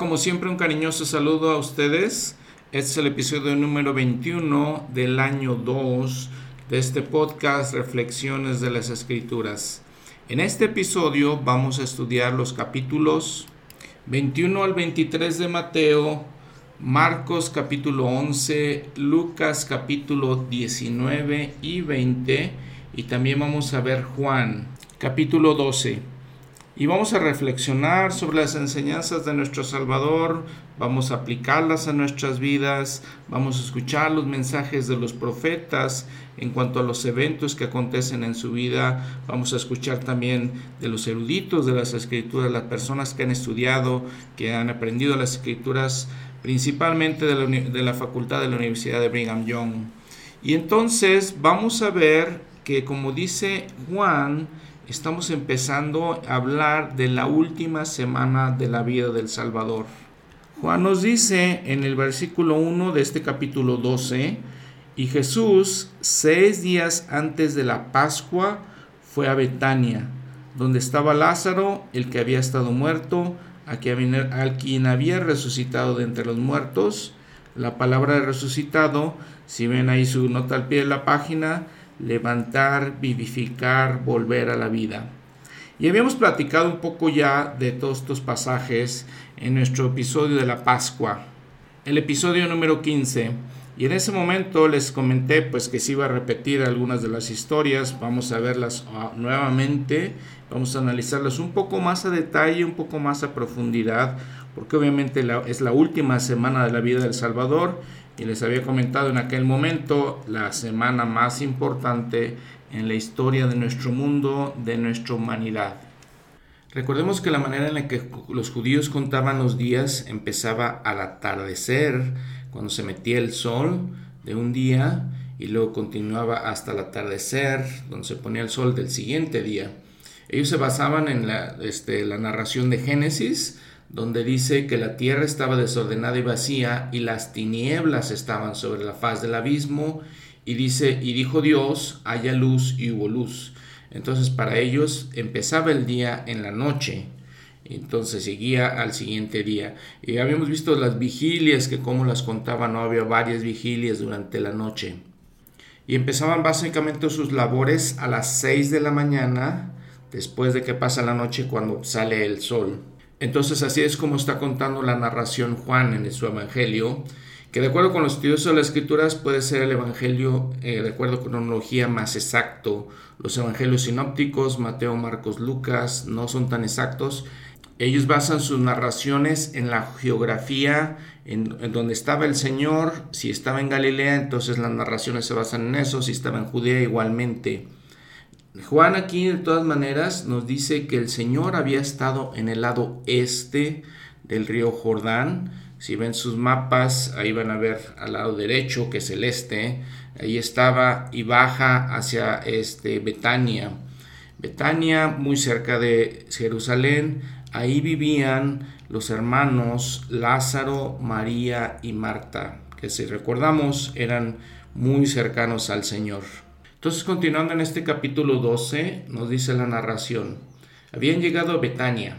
Como siempre un cariñoso saludo a ustedes. Este es el episodio número 21 del año 2 de este podcast Reflexiones de las Escrituras. En este episodio vamos a estudiar los capítulos 21 al 23 de Mateo, Marcos capítulo 11, Lucas capítulo 19 y 20 y también vamos a ver Juan capítulo 12 y vamos a reflexionar sobre las enseñanzas de nuestro Salvador, vamos a aplicarlas a nuestras vidas, vamos a escuchar los mensajes de los profetas en cuanto a los eventos que acontecen en su vida, vamos a escuchar también de los eruditos de las escrituras, las personas que han estudiado, que han aprendido las escrituras, principalmente de la, de la facultad de la Universidad de Brigham Young. Y entonces vamos a ver que como dice Juan, estamos empezando a hablar de la última semana de la vida del Salvador. Juan nos dice en el versículo 1 de este capítulo 12, y Jesús, seis días antes de la Pascua, fue a Betania, donde estaba Lázaro, el que había estado muerto, a quien había resucitado de entre los muertos. La palabra de resucitado, si ven ahí su nota al pie de la página, levantar, vivificar, volver a la vida. Y habíamos platicado un poco ya de todos estos pasajes en nuestro episodio de la Pascua, el episodio número 15. Y en ese momento les comenté pues que se iba a repetir algunas de las historias, vamos a verlas ah, nuevamente, vamos a analizarlas un poco más a detalle, un poco más a profundidad, porque obviamente es la última semana de la vida del Salvador y les había comentado en aquel momento la semana más importante en la historia de nuestro mundo, de nuestra humanidad. Recordemos que la manera en la que los judíos contaban los días empezaba al atardecer, cuando se metía el sol de un día, y luego continuaba hasta el atardecer, donde se ponía el sol del siguiente día. Ellos se basaban en la, este, la narración de Génesis, donde dice que la tierra estaba desordenada y vacía y las tinieblas estaban sobre la faz del abismo. Y dice y dijo Dios haya luz y hubo luz entonces para ellos empezaba el día en la noche. Entonces seguía al siguiente día. Y habíamos visto las vigilias que como las contaban no había varias vigilias durante la noche. Y empezaban básicamente sus labores a las 6 de la mañana después de que pasa la noche cuando sale el sol entonces así es como está contando la narración Juan en su Evangelio, que de acuerdo con los estudios de las Escrituras puede ser el Evangelio eh, de acuerdo con cronología más exacto. Los Evangelios sinópticos, Mateo, Marcos, Lucas, no son tan exactos. Ellos basan sus narraciones en la geografía, en, donde estaba el Señor. Si estaba en Galilea, entonces las narraciones se basan en eso. Si estaba en Judea, igualmente. Juan aquí de todas maneras nos dice que el Señor había estado en el lado este del río Jordán. Si ven sus mapas, ahí van a ver al lado derecho, que es el este. Ahí estaba y baja hacia este Betania. Betania, muy cerca de Jerusalén. Ahí vivían los hermanos Lázaro, María y Marta, que si recordamos eran muy cercanos al Señor. Entonces, continuando en este capítulo 12, nos dice la narración, habían llegado a Betania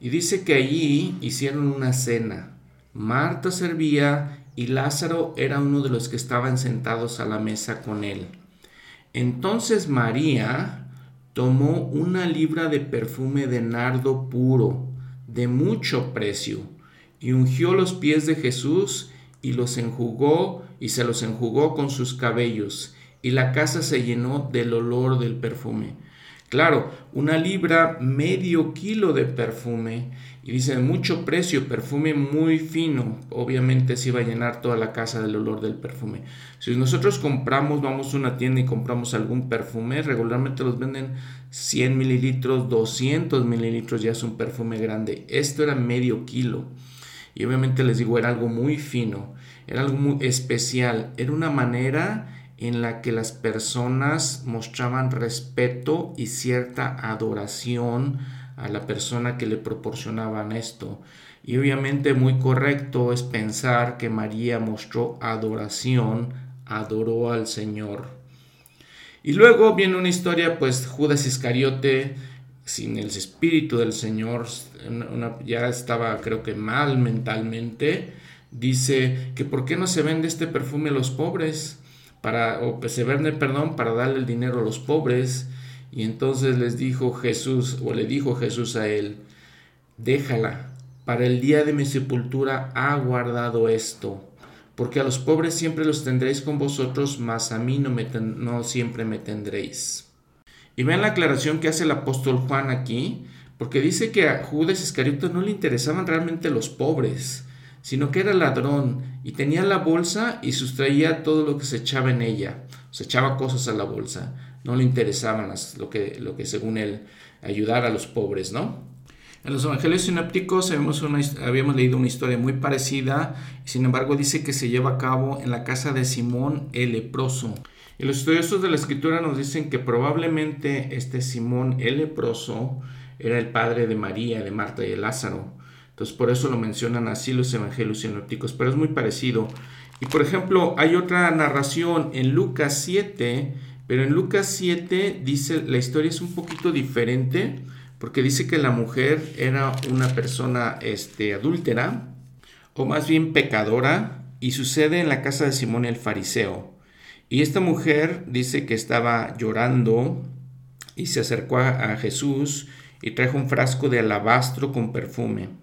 y dice que allí hicieron una cena. Marta servía y Lázaro era uno de los que estaban sentados a la mesa con él. Entonces María tomó una libra de perfume de nardo puro, de mucho precio, y ungió los pies de Jesús y los enjugó y se los enjugó con sus cabellos y la casa se llenó del olor del perfume. Claro, una libra, medio kilo de perfume, y dice mucho precio, perfume muy fino, obviamente se iba a llenar toda la casa del olor del perfume. Si nosotros compramos, vamos a una tienda y compramos algún perfume, regularmente los venden 100 mililitros, 200 mililitros, ya es un perfume grande. Esto era medio kilo. Y obviamente les digo, era algo muy fino, era algo muy especial, era una manera en la que las personas mostraban respeto y cierta adoración a la persona que le proporcionaban esto. Y obviamente muy correcto es pensar que María mostró adoración, adoró al Señor. Y luego viene una historia, pues Judas Iscariote sin el espíritu del Señor, ya estaba creo que mal mentalmente, dice que por qué no se vende este perfume a los pobres, para, o perdón, para darle el dinero a los pobres. Y entonces les dijo Jesús, o le dijo Jesús a él, déjala, para el día de mi sepultura ha guardado esto, porque a los pobres siempre los tendréis con vosotros, mas a mí no, me no siempre me tendréis. Y vean la aclaración que hace el apóstol Juan aquí, porque dice que a Judas Iscariote no le interesaban realmente los pobres, sino que era ladrón y tenía la bolsa y sustraía todo lo que se echaba en ella, se echaba cosas a la bolsa, no le interesaban las, lo, que, lo que según él ayudar a los pobres, ¿no? En los evangelios sinópticos habíamos leído una historia muy parecida, sin embargo dice que se lleva a cabo en la casa de Simón el leproso. Y los estudiosos de la escritura nos dicen que probablemente este Simón el leproso era el padre de María, de Marta y de Lázaro. Entonces por eso lo mencionan así los evangelios sinópticos, pero es muy parecido. Y por ejemplo, hay otra narración en Lucas 7, pero en Lucas 7 dice, la historia es un poquito diferente, porque dice que la mujer era una persona este, adúltera, o más bien pecadora, y sucede en la casa de Simón el fariseo. Y esta mujer dice que estaba llorando y se acercó a Jesús y trajo un frasco de alabastro con perfume.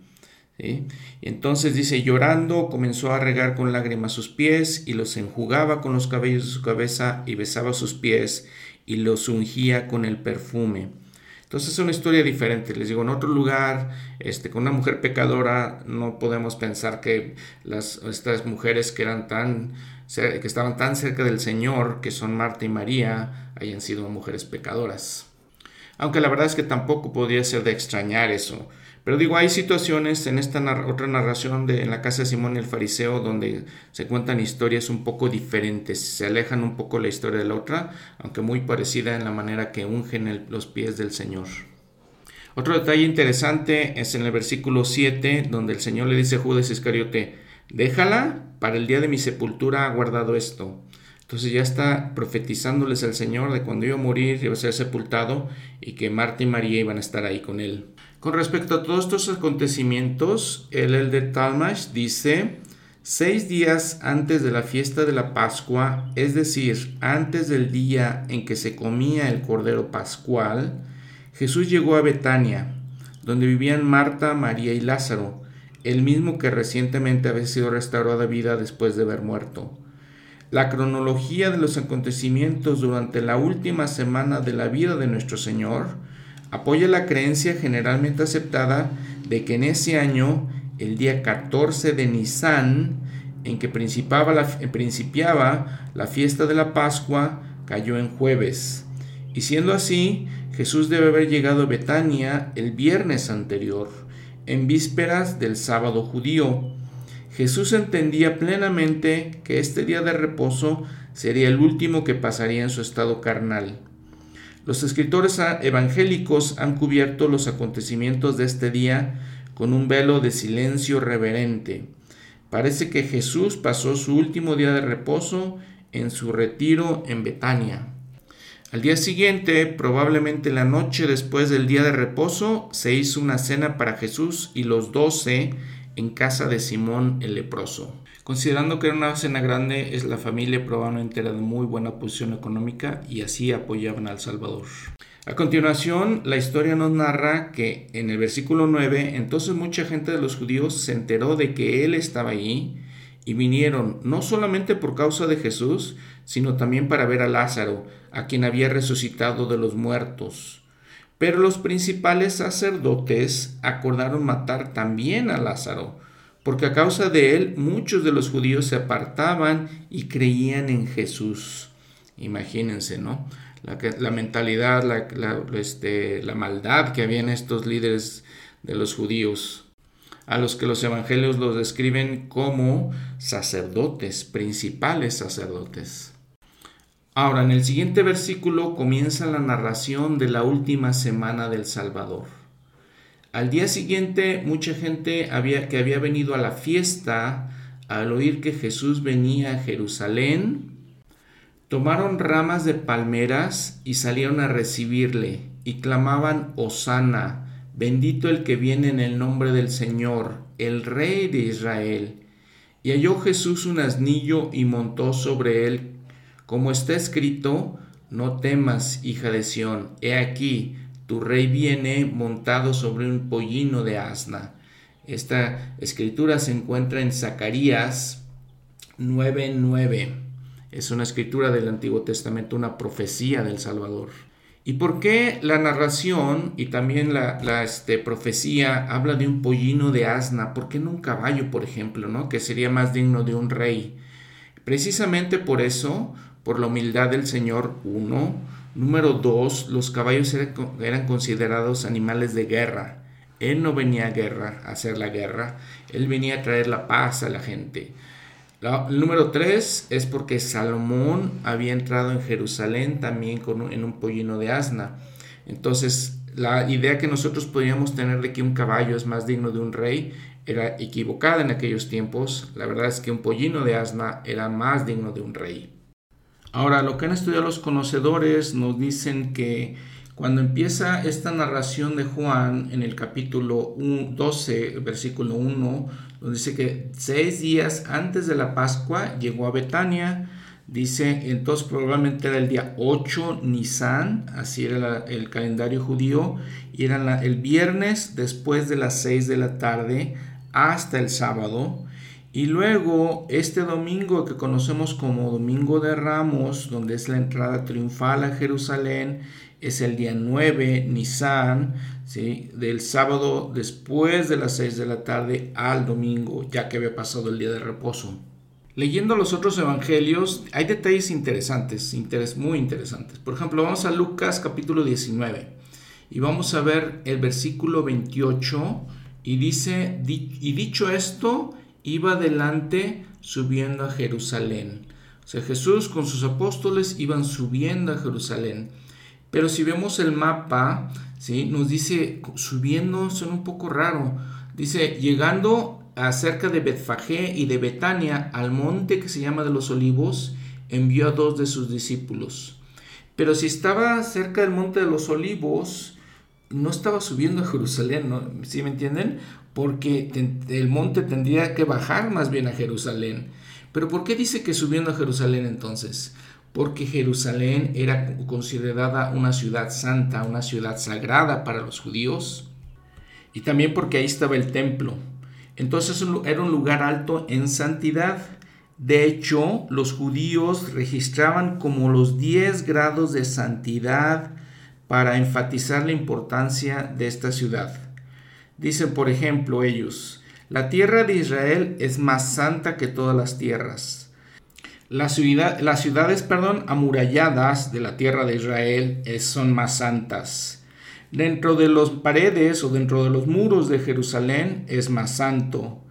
Entonces dice, llorando, comenzó a regar con lágrimas sus pies y los enjugaba con los cabellos de su cabeza y besaba sus pies y los ungía con el perfume. Entonces es una historia diferente. Les digo, en otro lugar, este, con una mujer pecadora, no podemos pensar que las, estas mujeres que eran tan que estaban tan cerca del Señor, que son Marta y María, hayan sido mujeres pecadoras. Aunque la verdad es que tampoco podría ser de extrañar eso. Pero digo, hay situaciones en esta otra narración de en la casa de Simón el fariseo donde se cuentan historias un poco diferentes, se alejan un poco la historia de la otra, aunque muy parecida en la manera que ungen los pies del Señor. Otro detalle interesante es en el versículo 7, donde el Señor le dice a Judas Iscariote, déjala, para el día de mi sepultura ha guardado esto. Entonces ya está profetizándoles al Señor de cuando iba a morir, iba a ser sepultado y que Marta y María iban a estar ahí con él. Con respecto a todos estos acontecimientos, el Elder Talmash dice, seis días antes de la fiesta de la Pascua, es decir, antes del día en que se comía el Cordero Pascual, Jesús llegó a Betania, donde vivían Marta, María y Lázaro, el mismo que recientemente había sido restaurado a vida después de haber muerto. La cronología de los acontecimientos durante la última semana de la vida de nuestro Señor apoya la creencia generalmente aceptada de que en ese año, el día 14 de Nisan, en que principiaba la, principiaba la fiesta de la Pascua, cayó en jueves. Y siendo así, Jesús debe haber llegado a Betania el viernes anterior, en vísperas del sábado judío. Jesús entendía plenamente que este día de reposo sería el último que pasaría en su estado carnal. Los escritores evangélicos han cubierto los acontecimientos de este día con un velo de silencio reverente. Parece que Jesús pasó su último día de reposo en su retiro en Betania. Al día siguiente, probablemente la noche después del día de reposo, se hizo una cena para Jesús y los doce en casa de Simón el leproso. Considerando que era una cena grande, es la familia probablemente era de muy buena posición económica y así apoyaban al Salvador. A continuación, la historia nos narra que en el versículo 9, entonces mucha gente de los judíos se enteró de que él estaba allí y vinieron no solamente por causa de Jesús, sino también para ver a Lázaro, a quien había resucitado de los muertos. Pero los principales sacerdotes acordaron matar también a Lázaro, porque a causa de él muchos de los judíos se apartaban y creían en Jesús. Imagínense, ¿no? La, mentalidad, la, este, la maldad que había en estos líderes de los judíos, a los que los evangelios los describen como sacerdotes, principales sacerdotes. Ahora, en el siguiente versículo comienza la narración de la última semana del Salvador. Al día siguiente, mucha gente había, que había venido a la fiesta, al oír que Jesús venía a Jerusalén, tomaron ramas de palmeras y salieron a recibirle. y clamaban Hosana, bendito el que viene en el nombre del Señor, el Rey de Israel. Y halló Jesús un asnillo y montó sobre él, como está escrito, no temas, hija de Sión, he aquí, tu rey viene montado sobre un pollino de asna. Esta escritura se encuentra en Zacarías 9:9. Es una escritura del Antiguo Testamento, una profecía del Salvador. ¿Y por qué la narración y también la, este, profecía habla de un pollino de asna? ¿Por qué no un caballo, por ejemplo, ¿no? que sería más digno de un rey? Precisamente por eso, por la humildad del Señor, uno. Número dos, los caballos eran, considerados animales de guerra. Él no venía a guerra, a hacer la guerra, él venía a traer la paz a la gente el número 3 es porque Salomón había entrado en Jerusalén también con en un pollino de asna. Entonces, la idea que nosotros podríamos tener de que un caballo es más digno de un rey era equivocada en aquellos tiempos. La verdad es que un pollino de asna era más digno de un rey. Ahora, lo que han estudiado los conocedores nos dicen que cuando empieza esta narración de Juan en el capítulo 12, versículo 1, donde dice que seis días antes de la Pascua llegó a Betania, dice entonces probablemente era el día 8 Nisan, así era el calendario judío, y era el viernes después de las 6 de la tarde hasta el sábado. Y luego este domingo que conocemos como Domingo de Ramos, donde es la entrada triunfal a Jerusalén, es el día 9, Nisan, ¿sí? del sábado después de las 6 de la tarde al domingo, ya que había pasado el día de reposo. Leyendo los otros evangelios hay detalles interesantes, muy interesantes. Por ejemplo, vamos a Lucas capítulo 19 y vamos a ver el versículo 28 y dice, y dicho esto, iba adelante subiendo a Jerusalén. O sea, Jesús con sus apóstoles iban subiendo a Jerusalén. Pero si vemos el mapa, ¿sí? nos dice, subiendo, son un poco raro. Dice, llegando a cerca de Betfagé y de Betania, al monte que se llama de los olivos, envió a dos de sus discípulos. Pero si estaba cerca del monte de los olivos, no estaba subiendo a Jerusalén, ¿no? ¿sí me entienden? Porque el monte tendría que bajar más bien a Jerusalén. Pero ¿por qué dice que subiendo a Jerusalén entonces? porque Jerusalén era considerada una ciudad santa, una ciudad sagrada para los judíos, y también porque ahí estaba el templo. Entonces era un lugar alto en santidad. De hecho, los judíos registraban como los 10 grados de santidad para enfatizar la importancia de esta ciudad. Dicen, por ejemplo, ellos, la tierra de Israel es más santa que todas las tierras las, ciudades perdón, amuralladas de la tierra de Israel son más santas. Dentro de las paredes o dentro de los muros de Jerusalén es más santo.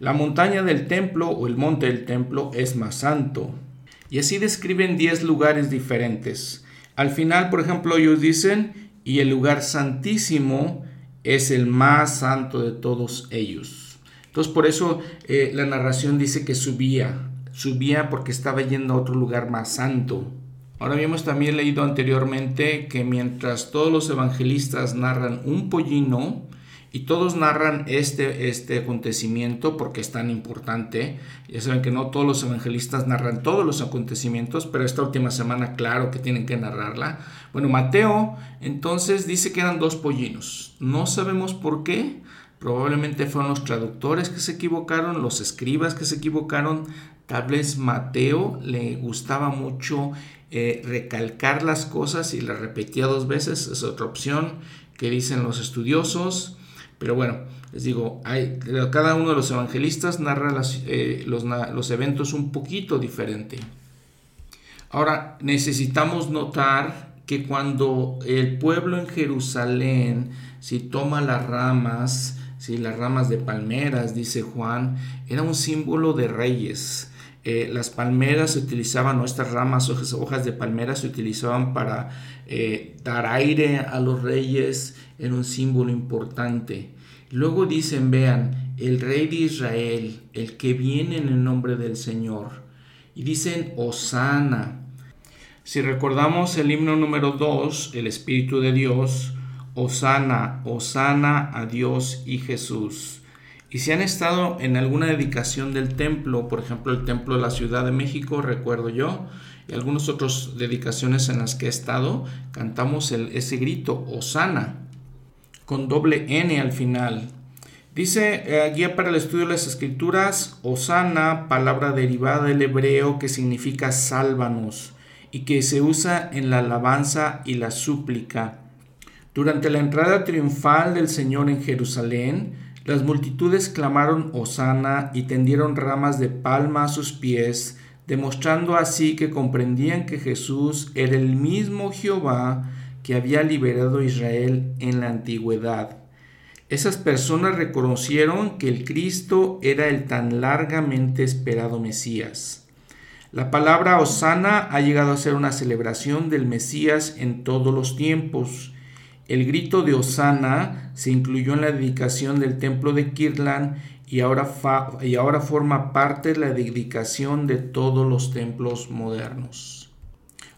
La montaña del templo o el monte del templo es más santo. Y así describen 10 lugares diferentes. Al final, por ejemplo, ellos dicen, y el lugar santísimo es el más santo de todos ellos. Entonces, por eso eh, la narración dice que subía subía porque estaba yendo a otro lugar más santo. Ahora habíamos también leído anteriormente que mientras todos los evangelistas narran un pollino, y todos narran este, este acontecimiento porque es tan importante. Ya saben que no todos los evangelistas narran todos los acontecimientos, pero esta última semana claro que tienen que narrarla. Bueno, Mateo entonces dice que eran dos pollinos. No sabemos por qué. Probablemente fueron los traductores que se equivocaron, los escribas que se equivocaron. Tal vez Mateo le gustaba mucho eh, recalcar las cosas y las repetía dos veces. Es otra opción que dicen los estudiosos. Pero bueno, les digo, hay, cada uno de los evangelistas narra eh, los, los eventos un poquito diferente. Ahora, necesitamos notar que cuando el pueblo en Jerusalén, si toma las ramas, si las ramas de palmeras, dice Juan, era un símbolo de reyes. Eh, las palmeras se utilizaban, nuestras ramas, hojas, hojas de palmeras se utilizaban para eh, dar aire a los reyes, era un símbolo importante. Luego dicen, vean, el rey de Israel, el que viene en el nombre del Señor. Y dicen, Osana. Si recordamos el himno número 2, el Espíritu de Dios, Osana, Osana a Dios y Jesús. Y si han estado en alguna dedicación del templo, por ejemplo el templo de la Ciudad de México, recuerdo yo, y algunas otras dedicaciones en las que he estado, cantamos el, ese grito, Osana, con doble N al final. Dice eh, Guía para el Estudio de las Escrituras, Osana, palabra derivada del hebreo que significa sálvanos y que se usa en la alabanza y la súplica. Durante la entrada triunfal del Señor en Jerusalén, las multitudes clamaron Osana y tendieron ramas de palma a sus pies, demostrando así que comprendían que Jesús era el mismo Jehová que había liberado a Israel en la antigüedad. Esas personas reconocieron que el Cristo era el tan largamente esperado Mesías. La palabra Osana ha llegado a ser una celebración del Mesías en todos los tiempos. El grito de Osana se incluyó en la dedicación del templo de Kirtland y ahora, y ahora forma parte de la dedicación de todos los templos modernos.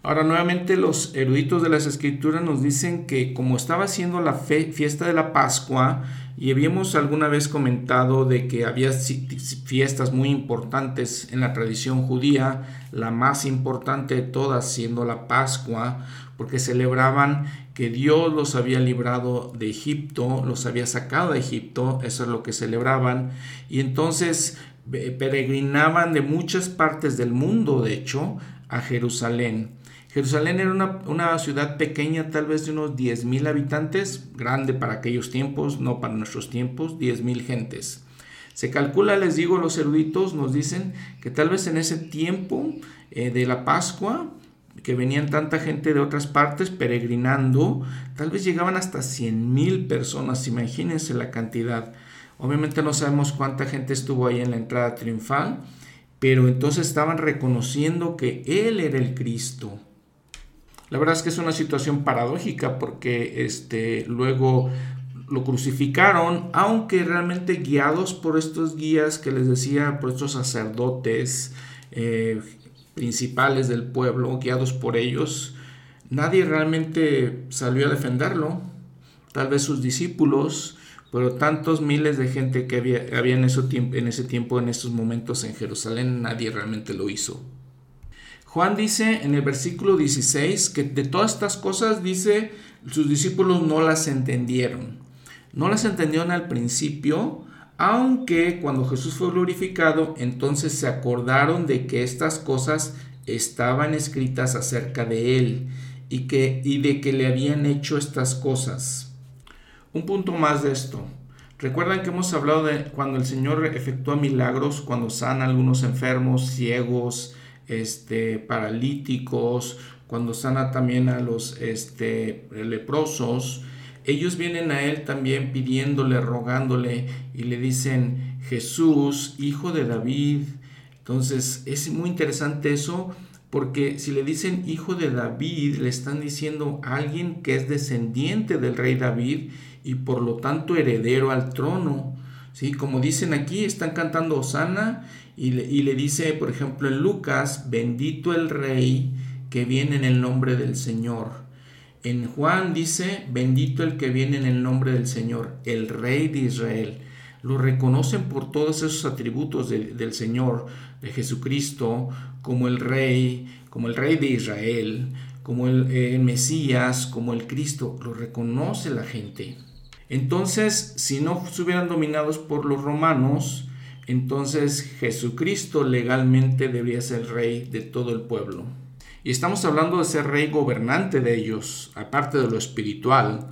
Ahora nuevamente los eruditos de las escrituras nos dicen que como estaba siendo la fiesta de la Pascua, y habíamos alguna vez comentado de que había fiestas muy importantes en la tradición judía, la más importante de todas siendo la Pascua, porque celebraban que Dios los había librado de Egipto, los había sacado de Egipto, eso es lo que celebraban, y entonces peregrinaban de muchas partes del mundo, de hecho, a Jerusalén. Jerusalén era una, ciudad pequeña, tal vez de unos 10.000 habitantes, grande para aquellos tiempos, no para nuestros tiempos, 10.000 gentes. Se calcula, les digo, los eruditos nos dicen que tal vez en ese tiempo eh, de la Pascua, que venían tanta gente de otras partes peregrinando, tal vez llegaban hasta 100.000 personas, imagínense la cantidad. Obviamente no sabemos cuánta gente estuvo ahí en la entrada triunfal, pero entonces estaban reconociendo que Él era el Cristo, la verdad es que es una situación paradójica porque este, luego lo crucificaron, aunque realmente guiados por estos guías que les decía, por estos sacerdotes eh, principales del pueblo, guiados por ellos, nadie realmente salió a defenderlo. Tal vez sus discípulos, pero tantos miles de gente que había, en, ese tiempo, en ese momentos en Jerusalén, nadie realmente lo hizo. Juan dice en el versículo 16 que de todas estas cosas dice sus discípulos no las entendieron. No las entendieron al principio, aunque cuando Jesús fue glorificado, entonces se acordaron de que estas cosas estaban escritas acerca de él y, que, y de que le habían hecho estas cosas. Un punto más de esto. Recuerdan que hemos hablado de cuando el Señor efectúa milagros, cuando sana a algunos enfermos, ciegos, este, paralíticos, cuando sana también a los este, leprosos, ellos vienen a Él también pidiéndole, rogándole y le dicen, Jesús, hijo de David. Entonces es muy interesante eso porque si le dicen hijo de David, le están diciendo a alguien que es descendiente del rey David y por lo tanto heredero al trono. ¿sí? Como dicen aquí, están cantando Osana y le, dice, por ejemplo, en Lucas, bendito el rey que viene en el nombre del Señor. En Juan dice, bendito el que viene en el nombre del Señor, el rey de Israel. Lo reconocen por todos esos atributos del Señor, de Jesucristo, como el rey, como el rey de Israel, como el, el Mesías, como el Cristo. Lo reconoce la gente. Entonces, si no estuvieran dominados por los romanos, entonces Jesucristo legalmente debería ser rey de todo el pueblo. Y estamos hablando de ser rey gobernante de ellos, aparte de lo espiritual,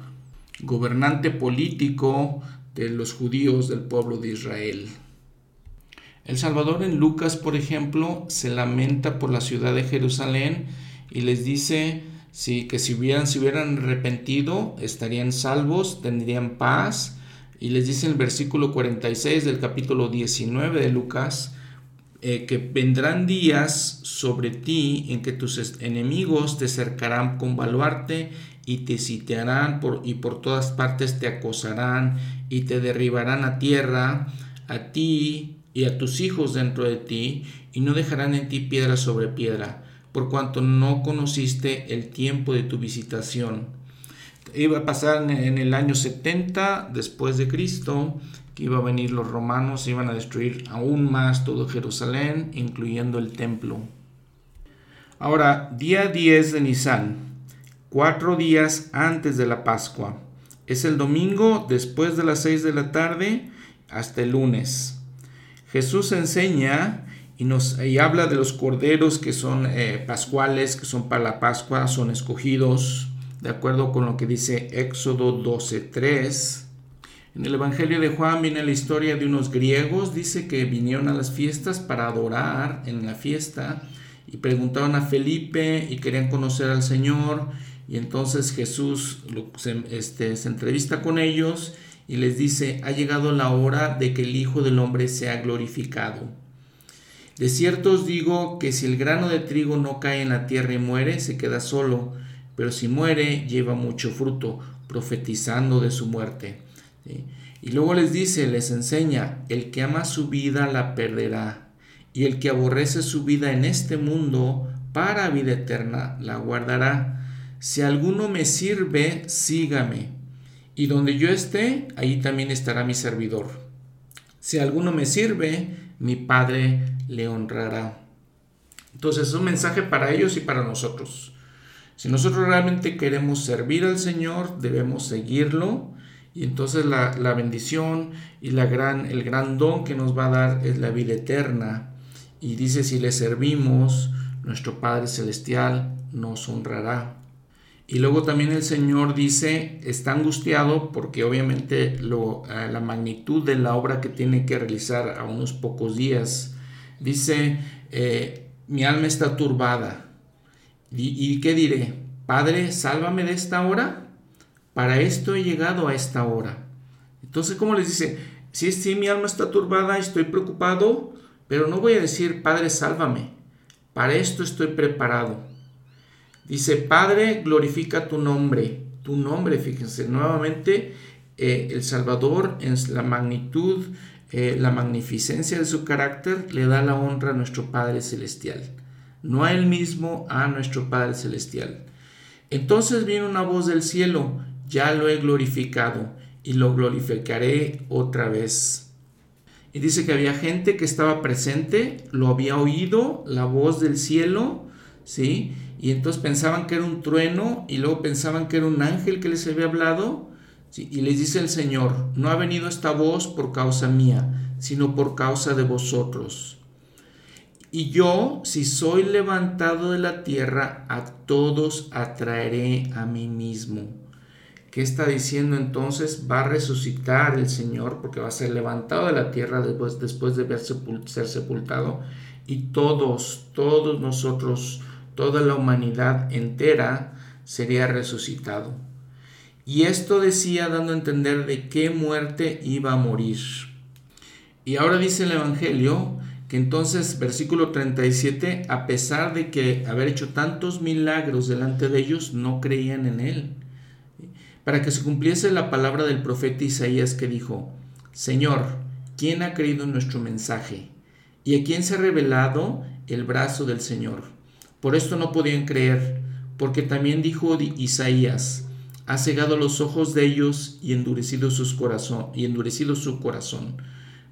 gobernante político de los judíos del pueblo de Israel. El Salvador en Lucas, por ejemplo, se lamenta por la ciudad de Jerusalén y les dice sí, que si hubieran, si hubieran arrepentido estarían salvos, tendrían paz y les dice en el versículo 46 del capítulo 19 de Lucas, eh, que vendrán días sobre ti en que tus enemigos te cercarán con baluarte y te sitiarán por, y por todas partes te acosarán y te derribarán a tierra, a ti y a tus hijos dentro de ti, y no dejarán en ti piedra sobre piedra, por cuanto no conociste el tiempo de tu visitación. Iba a pasar en el año 70 después de Cristo, iba a venir los romanos, iban a destruir aún más todo Jerusalén, incluyendo el templo. Ahora, día 10 de Nisan, cuatro días antes de la Pascua. Es el domingo después de las 6 de la tarde hasta el lunes. Jesús enseña y, nos, habla de los corderos que son eh, pascuales, que son para la Pascua, son escogidos, de acuerdo con lo que dice Éxodo 12.3. En el Evangelio de Juan viene la historia de unos griegos, dice que vinieron a las fiestas para adorar en la fiesta y preguntaron a Felipe y querían conocer al Señor y entonces Jesús se, este, se entrevista con ellos y les dice, ha llegado la hora de que el Hijo del Hombre sea glorificado. De cierto os digo que si el grano de trigo no cae en la tierra y muere, se queda solo, pero si muere, lleva mucho fruto, profetizando de su muerte. Y luego les dice, les enseña, el que ama su vida la perderá, y el que aborrece su vida en este mundo para vida eterna la guardará. Si alguno me sirve, sígame, y donde yo esté, ahí también estará mi servidor. Si alguno me sirve, mi Padre le honrará. Entonces es un mensaje para ellos y para nosotros. Si nosotros realmente queremos servir al Señor, debemos seguirlo. Y entonces la, bendición y la gran, el gran don que nos va a dar es la vida eterna. Y dice, si le servimos, nuestro Padre Celestial nos honrará. Y luego también el Señor dice, está angustiado porque obviamente lo, eh, la magnitud de la obra que tiene que realizar a unos pocos días Dice, eh, mi alma está turbada. ¿Y, qué diré? Padre, sálvame de esta hora. Para esto he llegado a esta hora. Entonces, ¿cómo les dice? Sí, sí, mi alma está turbada, estoy preocupado, pero no voy a decir, Padre, sálvame. Para esto estoy preparado. Dice, Padre, glorifica tu nombre. Tu nombre, fíjense, nuevamente, eh, el Salvador en la magnitud eh, la magnificencia de su carácter le da la honra a nuestro Padre Celestial, no a Él mismo, a nuestro Padre Celestial. Entonces viene una voz del cielo, ya lo he glorificado y lo glorificaré otra vez. Y dice que había gente que estaba presente, lo había oído, la voz del cielo, ¿sí? Y entonces pensaban que era un trueno y luego pensaban que era un ángel que les había hablado y les dice el Señor, no ha venido esta voz por causa mía, sino por causa de vosotros. Y yo, si soy levantado de la tierra, a todos atraeré a mí mismo. ¿Qué está diciendo entonces? Va a resucitar el Señor porque va a ser levantado de la tierra después, después de ser sepultado. Y todos, todos nosotros, toda la humanidad entera sería resucitado. Y esto decía dando a entender de qué muerte iba a morir. Y ahora dice el Evangelio que entonces, versículo 37, a pesar de que haber hecho tantos milagros delante de ellos, no creían en él. Para que se cumpliese la palabra del profeta Isaías que dijo, Señor, ¿quién ha creído en nuestro mensaje? ¿Y a quién se ha revelado el brazo del Señor? Por esto no podían creer, porque también dijo Isaías, ha cegado los ojos de ellos y endurecido, sus y endurecido su corazón,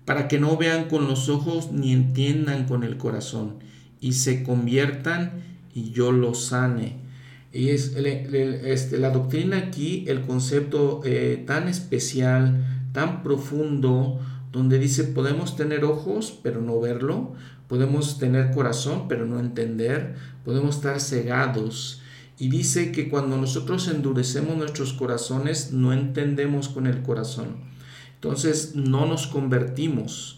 para que no vean con los ojos ni entiendan con el corazón, y se conviertan y yo los sane. Y es este, la doctrina aquí, el concepto eh, tan especial, tan profundo, donde dice podemos tener ojos pero no verlo, podemos tener corazón pero no entender, podemos estar cegados y dice que cuando nosotros endurecemos nuestros corazones, no entendemos con el corazón. Entonces no nos convertimos.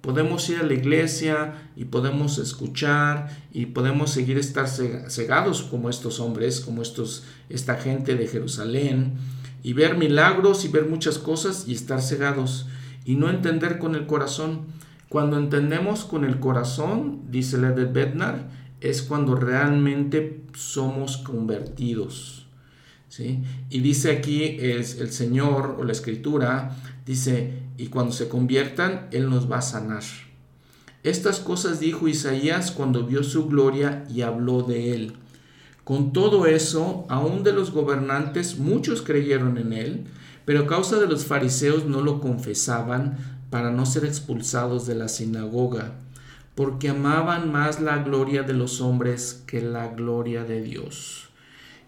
Podemos ir a la iglesia y podemos escuchar y podemos seguir estar cegados como estos hombres, como estos, esta gente de Jerusalén, y ver milagros y ver muchas cosas y estar cegados y no entender con el corazón. Cuando entendemos con el corazón, dice de Bednar, es cuando realmente somos convertidos. ¿sí? Y dice aquí es el Señor o la Escritura, dice, y cuando se conviertan, Él nos va a sanar. Estas cosas dijo Isaías cuando vio su gloria y habló de él. Con todo eso, aun de los gobernantes muchos creyeron en él, pero a causa de los fariseos no lo confesaban para no ser expulsados de la sinagoga, porque amaban más la gloria de los hombres que la gloria de Dios.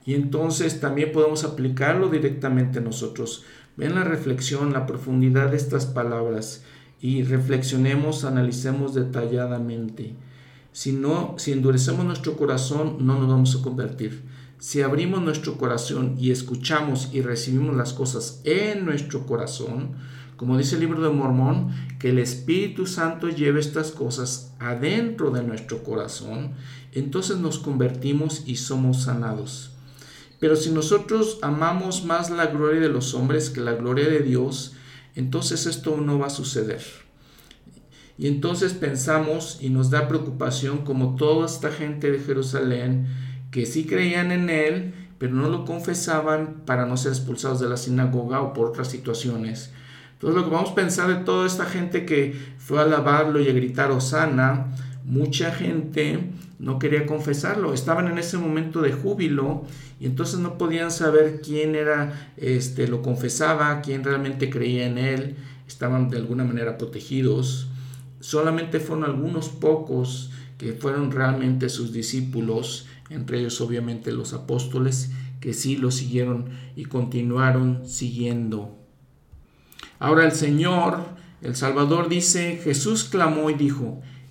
Y entonces también podemos aplicarlo directamente nosotros. Ven la reflexión, la profundidad de estas palabras y reflexionemos, analicemos detalladamente. Si no, si endurecemos nuestro corazón, no nos vamos a convertir. Si abrimos nuestro corazón y escuchamos y recibimos las cosas en nuestro corazón, como dice el libro de Mormón, que el Espíritu Santo lleve estas cosas adentro de nuestro corazón, entonces nos convertimos y somos sanados. Pero si nosotros amamos más la gloria de los hombres que la gloria de Dios, entonces esto no va a suceder. Y entonces pensamos y nos da preocupación como toda esta gente de Jerusalén que sí creían en Él, pero no lo confesaban para no ser expulsados de la sinagoga o por otras situaciones. Entonces lo que vamos a pensar de toda esta gente que fue a alabarlo y a gritar Osana, mucha gente no quería confesarlo, estaban en ese momento de júbilo y entonces no podían saber quién era, este, lo confesaba, quién realmente creía en él, estaban de alguna manera protegidos. Solamente fueron algunos pocos que fueron realmente sus discípulos, entre ellos obviamente los apóstoles, que sí lo siguieron y continuaron siguiendo. Ahora el Señor, el Salvador dice, Jesús clamó y dijo,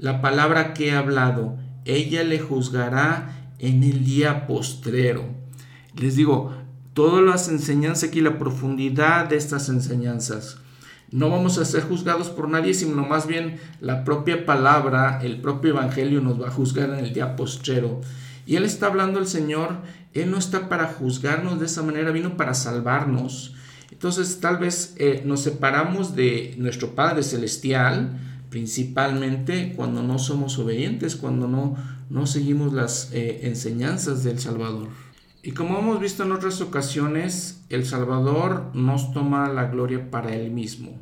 la palabra que he hablado, ella le juzgará en el día postrero. Les digo, todas las enseñanzas aquí, la profundidad de estas enseñanzas. No vamos a ser juzgados por nadie, sino más bien la propia palabra, el propio evangelio nos va a juzgar en el día postrero. Y Él está hablando el Señor, Él no está para juzgarnos de esa manera, vino para salvarnos. Entonces tal vez eh, nos separamos de nuestro Padre Celestial, principalmente cuando no somos obedientes, cuando no, no seguimos las eh, enseñanzas del Salvador. Y como hemos visto en otras ocasiones, el Salvador nos toma la gloria para Él mismo.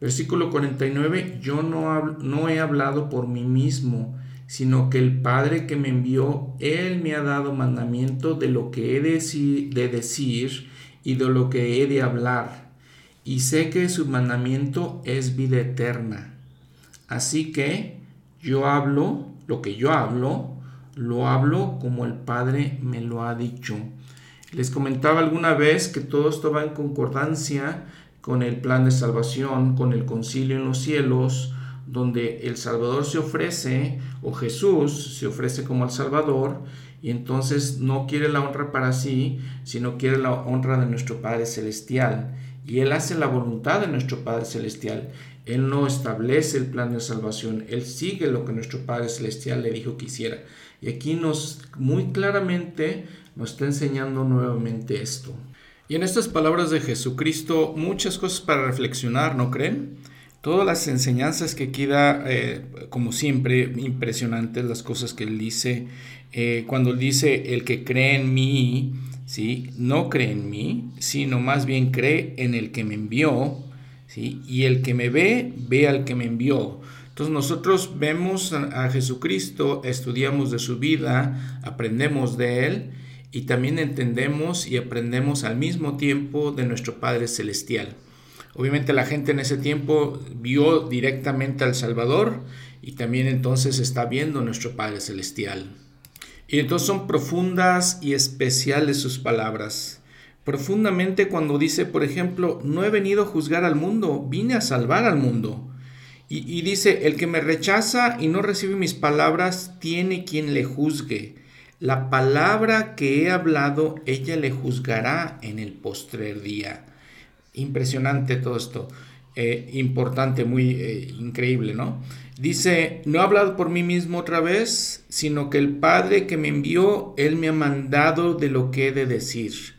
Versículo 49, yo no, no he hablado por mí mismo, sino que el Padre que me envió, Él me ha dado mandamiento de lo que he de decir y de lo que he de hablar. Y sé que su mandamiento es vida eterna. Así que yo hablo, lo que yo hablo, lo hablo como el Padre me lo ha dicho. Les comentaba alguna vez que todo esto va en concordancia con el plan de salvación, con el concilio en los cielos, donde el Salvador se ofrece, o Jesús se ofrece como el Salvador, y entonces no quiere la honra para sí, sino quiere la honra de nuestro Padre Celestial. Y Él hace la voluntad de nuestro Padre Celestial. Él no establece el plan de salvación, Él sigue lo que nuestro Padre Celestial le dijo que hiciera. Y aquí nos muy claramente nos está enseñando nuevamente esto. Y en estas palabras de Jesucristo, muchas cosas para reflexionar, ¿no creen? Todas las enseñanzas que queda, eh, como siempre, impresionantes las cosas que él dice. Eh, cuando él dice, el que cree en mí, ¿sí? no cree en mí, sino más bien cree en el que me envió. Y el que me ve, ve al que me envió. Entonces nosotros vemos a, Jesucristo, estudiamos de su vida, aprendemos de Él y también entendemos y aprendemos al mismo tiempo de nuestro Padre Celestial. Obviamente la gente en ese tiempo vio directamente al Salvador y también entonces está viendo nuestro Padre Celestial. Y entonces son profundas y especiales sus palabras profundamente cuando dice, por ejemplo, no he venido a juzgar al mundo, vine a salvar al mundo. Y, dice, el que me rechaza y no recibe mis palabras, tiene quien le juzgue. La palabra que he hablado, ella le juzgará en el postrer día. Impresionante todo esto. eh, importante, muy eh, increíble, ¿no? Dice, no he hablado por mí mismo otra vez, sino que el Padre que me envió, Él me ha mandado de lo que he de decir.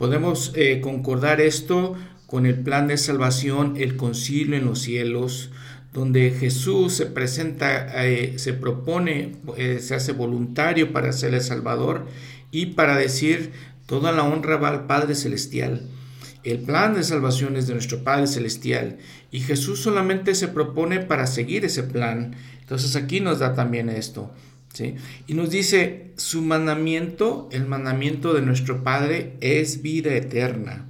Podemos eh, concordar esto con el plan de salvación, el concilio en los cielos, donde Jesús se presenta, se propone, se hace voluntario para ser el Salvador y para decir, toda la honra va al Padre Celestial. El plan de salvación es de nuestro Padre Celestial y Jesús solamente se propone para seguir ese plan. Entonces aquí nos da también esto. ¿Sí? Y nos dice, su mandamiento, el mandamiento de nuestro Padre es vida eterna,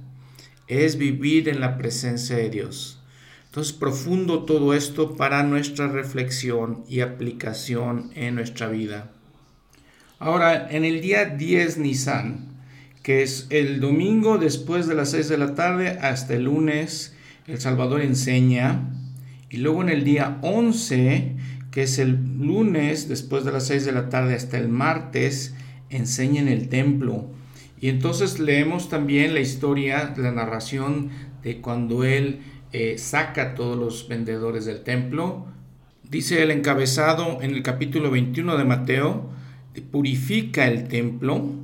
es vivir en la presencia de Dios. Entonces, profundo todo esto para nuestra reflexión y aplicación en nuestra vida. Ahora, en el día 10 Nisan, que es el domingo después de las 6 de la tarde hasta el lunes, El Salvador enseña. Y luego en el día 11, que es el lunes después de las 6 de la tarde hasta el martes, enseña en el templo. Y entonces leemos también la historia, la narración de cuando él eh, saca a todos los vendedores del templo. Dice el encabezado en el capítulo 21 de Mateo, purifica el templo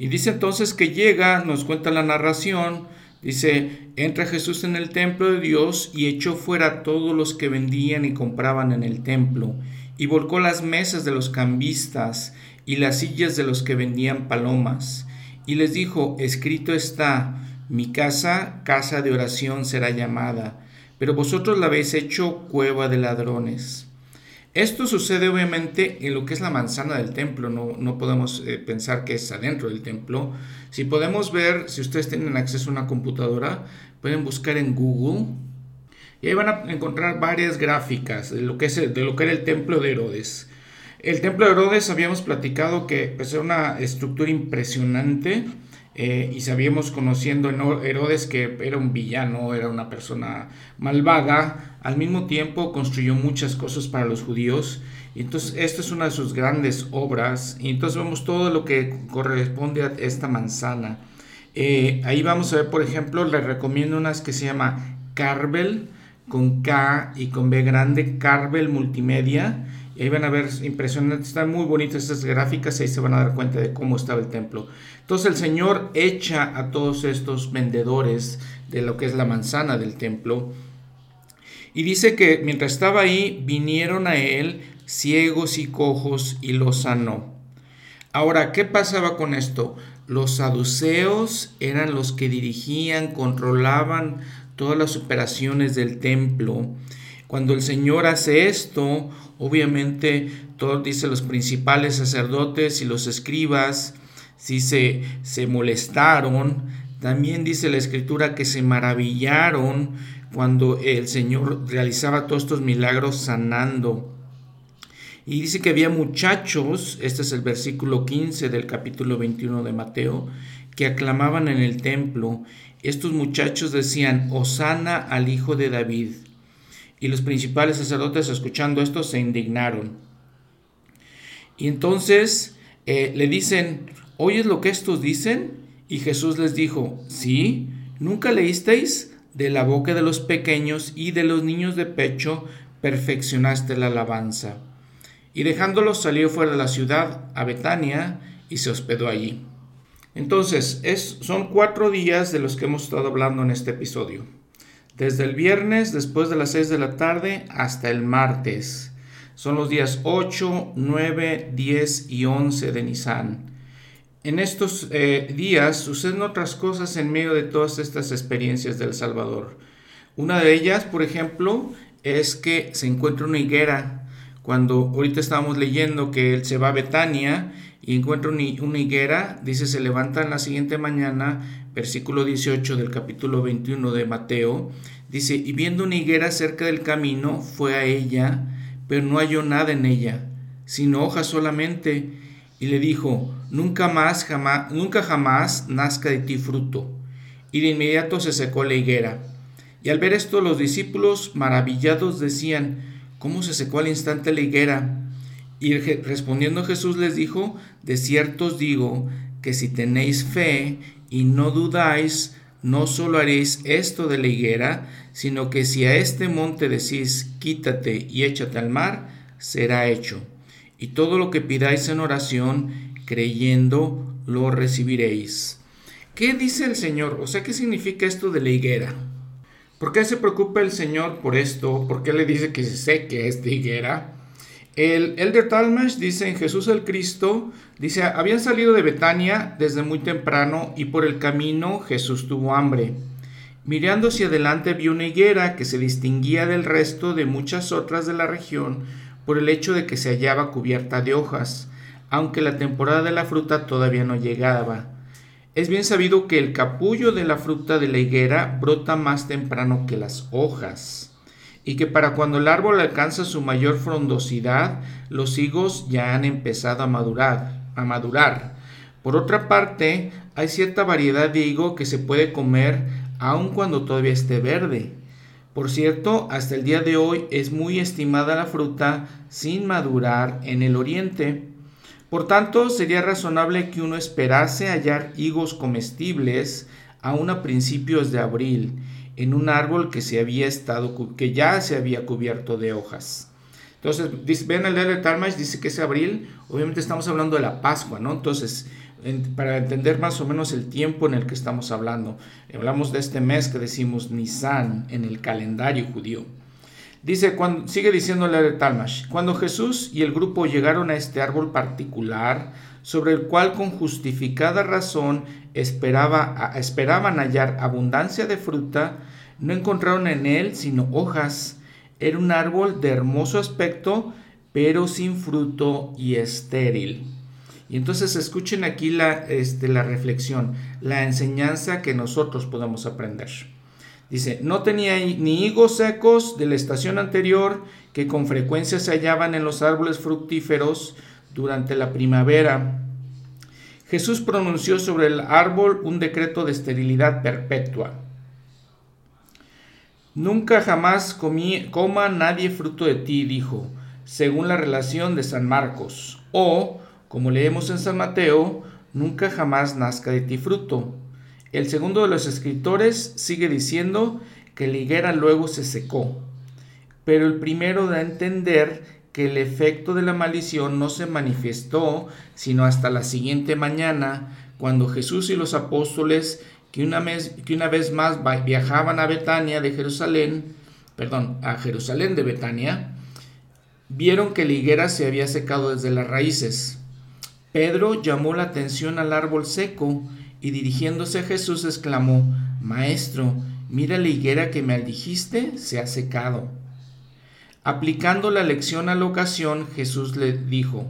y dice entonces que llega, nos cuenta la narración, dice, entra Jesús en el templo de Dios y echó fuera a todos los que vendían y compraban en el templo, y volcó las mesas de los cambistas y las sillas de los que vendían palomas, y les dijo, escrito está, mi casa, casa de oración será llamada, pero vosotros la habéis hecho cueva de ladrones. Esto sucede obviamente en lo que es la manzana del templo, no, podemos eh, pensar que es adentro del templo. Si podemos ver, si ustedes tienen acceso a una computadora, pueden buscar en Google y ahí van a encontrar varias gráficas de lo que, es de lo que era el templo de Herodes. El templo de Herodes habíamos platicado que pues, era una estructura impresionante eh, y sabíamos conociendo a Herodes que era un villano, era una persona malvada, al mismo tiempo construyó muchas cosas para los judíos. Y entonces, esta es una de sus grandes obras. Y entonces vemos todo lo que corresponde a esta manzana. Eh, ahí vamos a ver, por ejemplo, les recomiendo unas que se llama Carvel, con K y con B grande, Carvel Multimedia ahí van a ver impresionantes, están muy bonitas estas gráficas, ahí se van a dar cuenta de cómo estaba el templo. Entonces el Señor echa a todos estos vendedores de lo que es la manzana del templo. Y dice que mientras estaba ahí, vinieron a él ciegos y cojos y los sanó. Ahora, ¿qué pasaba con esto? Los saduceos eran los que dirigían, controlaban todas las operaciones del templo. Cuando el Señor hace esto, Obviamente, todo dice los principales sacerdotes y los escribas, si se, se molestaron. También dice la escritura que se maravillaron cuando el Señor realizaba todos estos milagros sanando. Y dice que había muchachos, este es el versículo 15 del capítulo 21 de Mateo, que aclamaban en el templo. Estos muchachos decían, Osana al Hijo de David. Y los principales sacerdotes, escuchando esto, se indignaron. Y entonces eh, le dicen, ¿oyes lo que estos dicen? Y Jesús les dijo, sí, ¿nunca leísteis? De la boca de los pequeños y de los niños de pecho perfeccionaste la alabanza. Y dejándolos salió fuera de la ciudad a Betania y se hospedó allí. Entonces, es, son cuatro días de los que hemos estado hablando en este episodio desde el viernes después de las 6 de la tarde hasta el martes. Son los días 8, 9, 10 y 11 de Nisan. En estos eh, días suceden otras cosas en medio de todas estas experiencias del Salvador. Una de ellas, por ejemplo, es que se encuentra una higuera. Cuando ahorita estábamos leyendo que él se va a Betania y encuentra una higuera, dice, se levanta en la siguiente mañana versículo 18 del capítulo 21 de Mateo, dice, y viendo una higuera cerca del camino, fue a ella, pero no halló nada en ella, sino hojas solamente, y le dijo, nunca más, jamás, nunca jamás nazca de ti fruto. Y de inmediato se secó la higuera. Y al ver esto los discípulos maravillados decían, ¿cómo se secó al instante la higuera? Y respondiendo Jesús les dijo, de cierto os digo que si tenéis fe y no dudáis, no solo haréis esto de la higuera, sino que si a este monte decís, quítate y échate al mar, será hecho. Y todo lo que pidáis en oración, creyendo, lo recibiréis. ¿Qué dice el Señor? O sea, ¿qué significa esto de la higuera? ¿Por qué se preocupa el Señor por esto? ¿Por qué le dice que se seque esta higuera? El Elder Talmash dice en Jesús el Cristo, dice, habían salido de Betania desde muy temprano y por el camino Jesús tuvo hambre. Mirando hacia adelante vio una higuera que se distinguía del resto de muchas otras de la región por el hecho de que se hallaba cubierta de hojas, aunque la temporada de la fruta todavía no llegaba. Es bien sabido que el capullo de la fruta de la higuera brota más temprano que las hojas y que para cuando el árbol alcanza su mayor frondosidad, los higos ya han empezado a madurar, a madurar. Por otra parte, hay cierta variedad de higo que se puede comer aun cuando todavía esté verde. Por cierto, hasta el día de hoy es muy estimada la fruta sin madurar en el oriente. Por tanto, sería razonable que uno esperase hallar higos comestibles aún a principios de abril en un árbol que se había estado que ya se había cubierto de hojas. Entonces, ven el de Talmage, dice que es abril, obviamente estamos hablando de la Pascua, ¿no? Entonces, para entender más o menos el tiempo en el que estamos hablando, hablamos de este mes que decimos Nisan en el calendario judío. Dice, cuando, sigue diciendo el de Talmash, cuando Jesús y el grupo llegaron a este árbol particular, sobre el cual con justificada razón esperaba, esperaban hallar abundancia de fruta, no encontraron en él sino hojas. Era un árbol de hermoso aspecto, pero sin fruto y estéril. Y entonces escuchen aquí la, este, la reflexión, la enseñanza que nosotros podemos aprender. Dice, no tenía ni higos secos de la estación anterior que con frecuencia se hallaban en los árboles fructíferos durante la primavera. Jesús pronunció sobre el árbol un decreto de esterilidad perpetua. Nunca jamás coma nadie fruto de ti, dijo, según la relación de San Marcos. O, como leemos en San Mateo, nunca jamás nazca de ti fruto. El segundo de los escritores sigue diciendo que la higuera luego se secó. Pero el primero da a entender que el efecto de la maldición no se manifestó sino hasta la siguiente mañana, cuando Jesús y los apóstoles que una, vez, que una vez más viajaban a Betania de Jerusalén, perdón, a Jerusalén de Betania, vieron que la higuera se había secado desde las raíces. Pedro llamó la atención al árbol seco y dirigiéndose a Jesús exclamó, Maestro, mira la higuera que me dijiste, se ha secado. Aplicando la lección a la ocasión, Jesús le dijo,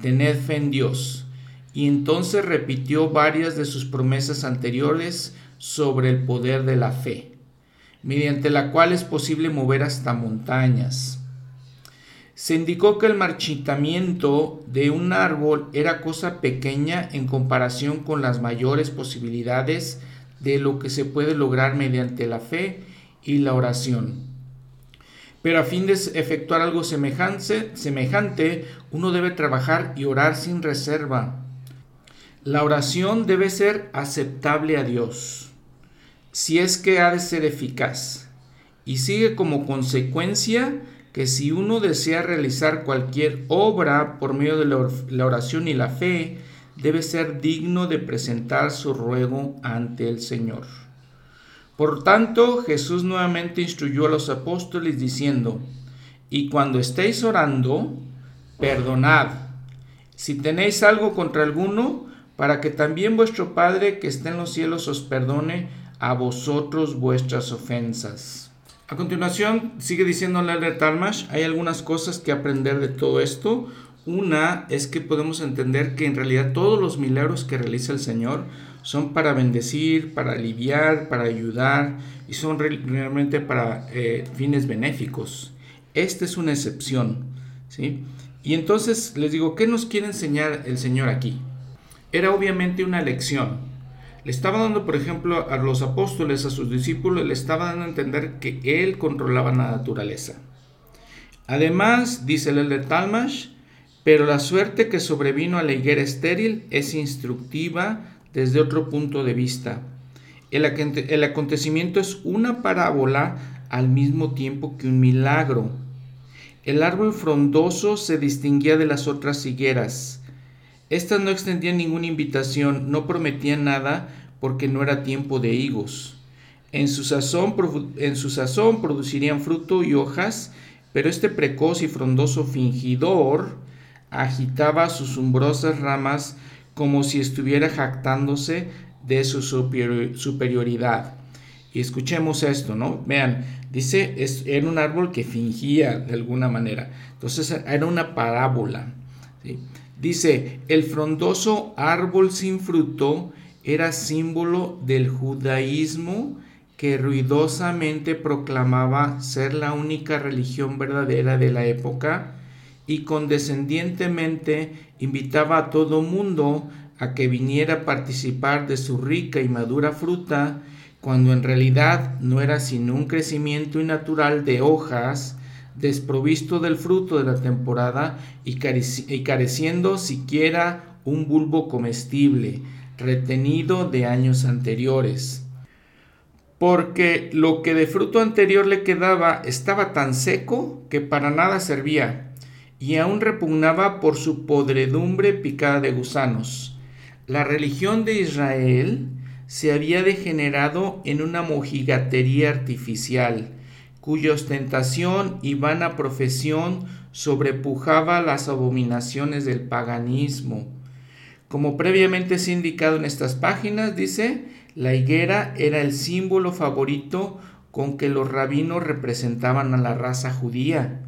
Tened fe en Dios y entonces repitió varias de sus promesas anteriores sobre el poder de la fe, mediante la cual es posible mover hasta montañas. Se indicó que el marchitamiento de un árbol era cosa pequeña en comparación con las mayores posibilidades de lo que se puede lograr mediante la fe y la oración. Pero a fin de efectuar algo semejante, semejante uno debe trabajar y orar sin reserva la oración debe ser aceptable a Dios, si es que ha de ser eficaz, y sigue como consecuencia que si uno desea realizar cualquier obra por medio de la oración y la fe, debe ser digno de presentar su ruego ante el Señor. Por tanto, Jesús nuevamente instruyó a los apóstoles diciendo, y cuando estéis orando, perdonad. Si tenéis algo contra alguno, para que también vuestro Padre que está en los cielos os perdone a vosotros vuestras ofensas. A continuación, sigue diciendo la Talmash, hay algunas cosas que aprender de todo esto. Una es que podemos entender que en realidad todos los milagros que realiza el Señor son para bendecir, para aliviar, para ayudar y son realmente para eh, fines benéficos. Esta es una excepción. ¿sí? Y entonces les digo, ¿qué nos quiere enseñar el Señor aquí? era obviamente una lección. Le estaba dando, por ejemplo, a los apóstoles, a sus discípulos, le estaba dando a entender que él controlaba la naturaleza. Además, dice el de Talmash, pero la suerte que sobrevino a la higuera estéril es instructiva desde otro punto de vista. El, acontecimiento es una parábola al mismo tiempo que un milagro. El árbol frondoso se distinguía de las otras higueras. Estas no extendían ninguna invitación, no prometían nada porque no era tiempo de higos. En su sazón, en su sazón producirían fruto y hojas, pero este precoz y frondoso fingidor agitaba sus umbrosas ramas como si estuviera jactándose de su superioridad. Y escuchemos esto, ¿no? Vean, dice, es, era un árbol que fingía de alguna manera. Entonces era una parábola. Dice, el frondoso árbol sin fruto era símbolo del judaísmo que ruidosamente proclamaba ser la única religión verdadera de la época y condescendientemente invitaba a todo mundo a que viniera a participar de su rica y madura fruta, cuando en realidad no era sino un crecimiento innatural de hojas, desprovisto del fruto de la temporada y, careciendo siquiera un bulbo comestible, retenido de años anteriores. Porque lo que de fruto anterior le quedaba estaba tan seco que para nada servía y aún repugnaba por su podredumbre picada de gusanos. La religión de Israel se había degenerado en una mojigatería artificial, cuya ostentación y vana profesión sobrepujaba las abominaciones del paganismo. Como previamente se ha indicado en estas páginas, dice, la higuera era el símbolo favorito con que los rabinos representaban a la raza judía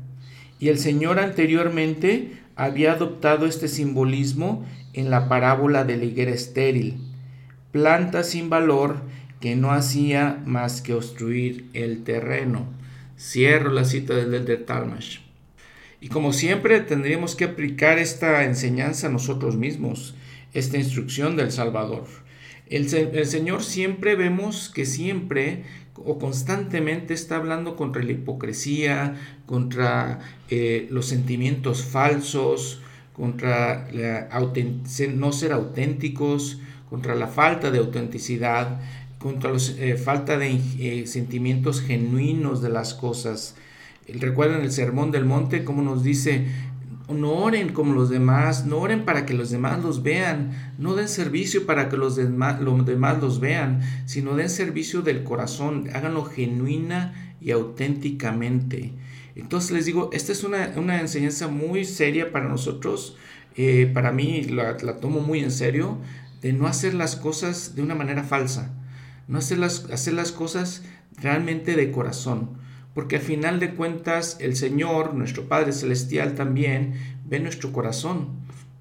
y el Señor anteriormente había adoptado este simbolismo en la parábola de la higuera estéril, planta sin valor que no hacía más que obstruir el terreno. Cierro la cita del Elder Talmash. Y como siempre tendríamos que aplicar esta enseñanza a nosotros mismos, esta instrucción del Salvador. El Señor siempre vemos que siempre o constantemente está hablando contra la hipocresía, contra eh, los sentimientos falsos, contra no ser auténticos, contra la falta de autenticidad, contra la eh, falta de eh, sentimientos genuinos de las cosas. Recuerden el Sermón del Monte, como nos dice, no oren como los demás, no oren para que los demás los vean, no den servicio para que los demás, los vean, sino den servicio del corazón, háganlo genuina y auténticamente. Entonces les digo, esta es una, enseñanza muy seria para nosotros, eh, para mí la, tomo muy en serio, de no hacer las cosas de una manera falsa, no hacer las, hacer las cosas realmente de corazón porque al final de cuentas el Señor, nuestro Padre Celestial también, ve nuestro corazón,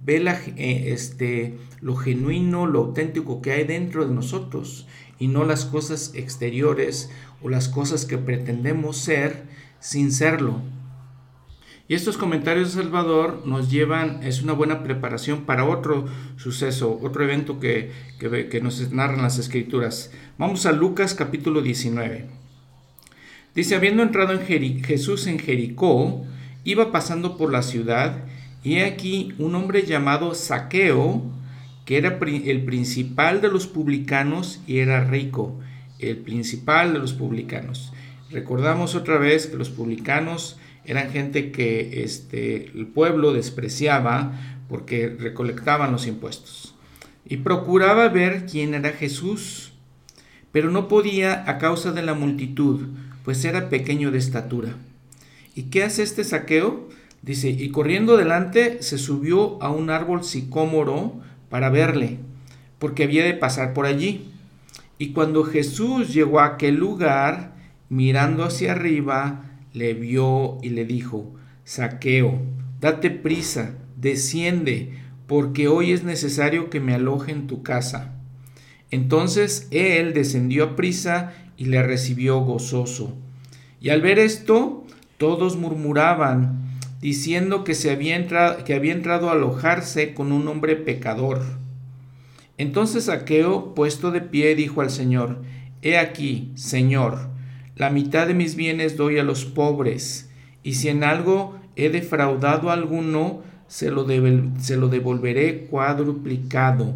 ve eh, este, lo genuino, lo auténtico que hay dentro de nosotros y no las cosas exteriores o las cosas que pretendemos ser sin serlo. Y estos comentarios de Salvador nos llevan, es una buena preparación para otro suceso, otro evento que, que, que nos narran las escrituras. Vamos a Lucas capítulo 19. Dice, habiendo entrado en Jesús en Jericó, iba pasando por la ciudad, y he aquí un hombre llamado Saqueo, que era el principal de los publicanos y era rico, el principal de los publicanos. Recordamos otra vez que los publicanos eran gente que este, el pueblo despreciaba porque recolectaban los impuestos. Y procuraba ver quién era Jesús, pero no podía a causa de la multitud, pues era pequeño de estatura. ¿Y qué hace este saqueo? Dice, y corriendo delante se subió a un árbol sicómoro para verle, porque había de pasar por allí. Y cuando Jesús llegó a aquel lugar, mirando hacia arriba, le vio y le dijo, Saqueo, date prisa, desciende, porque hoy es necesario que me aloje en tu casa. Entonces él descendió a prisa y le recibió gozoso. Y al ver esto, todos murmuraban, diciendo que, se había entrado, que había entrado a alojarse con un hombre pecador. Entonces Saqueo, puesto de pie, dijo al Señor, He aquí, Señor, la mitad de mis bienes doy a los pobres, y si en algo he defraudado a alguno, se lo, se lo devolveré cuadruplicado.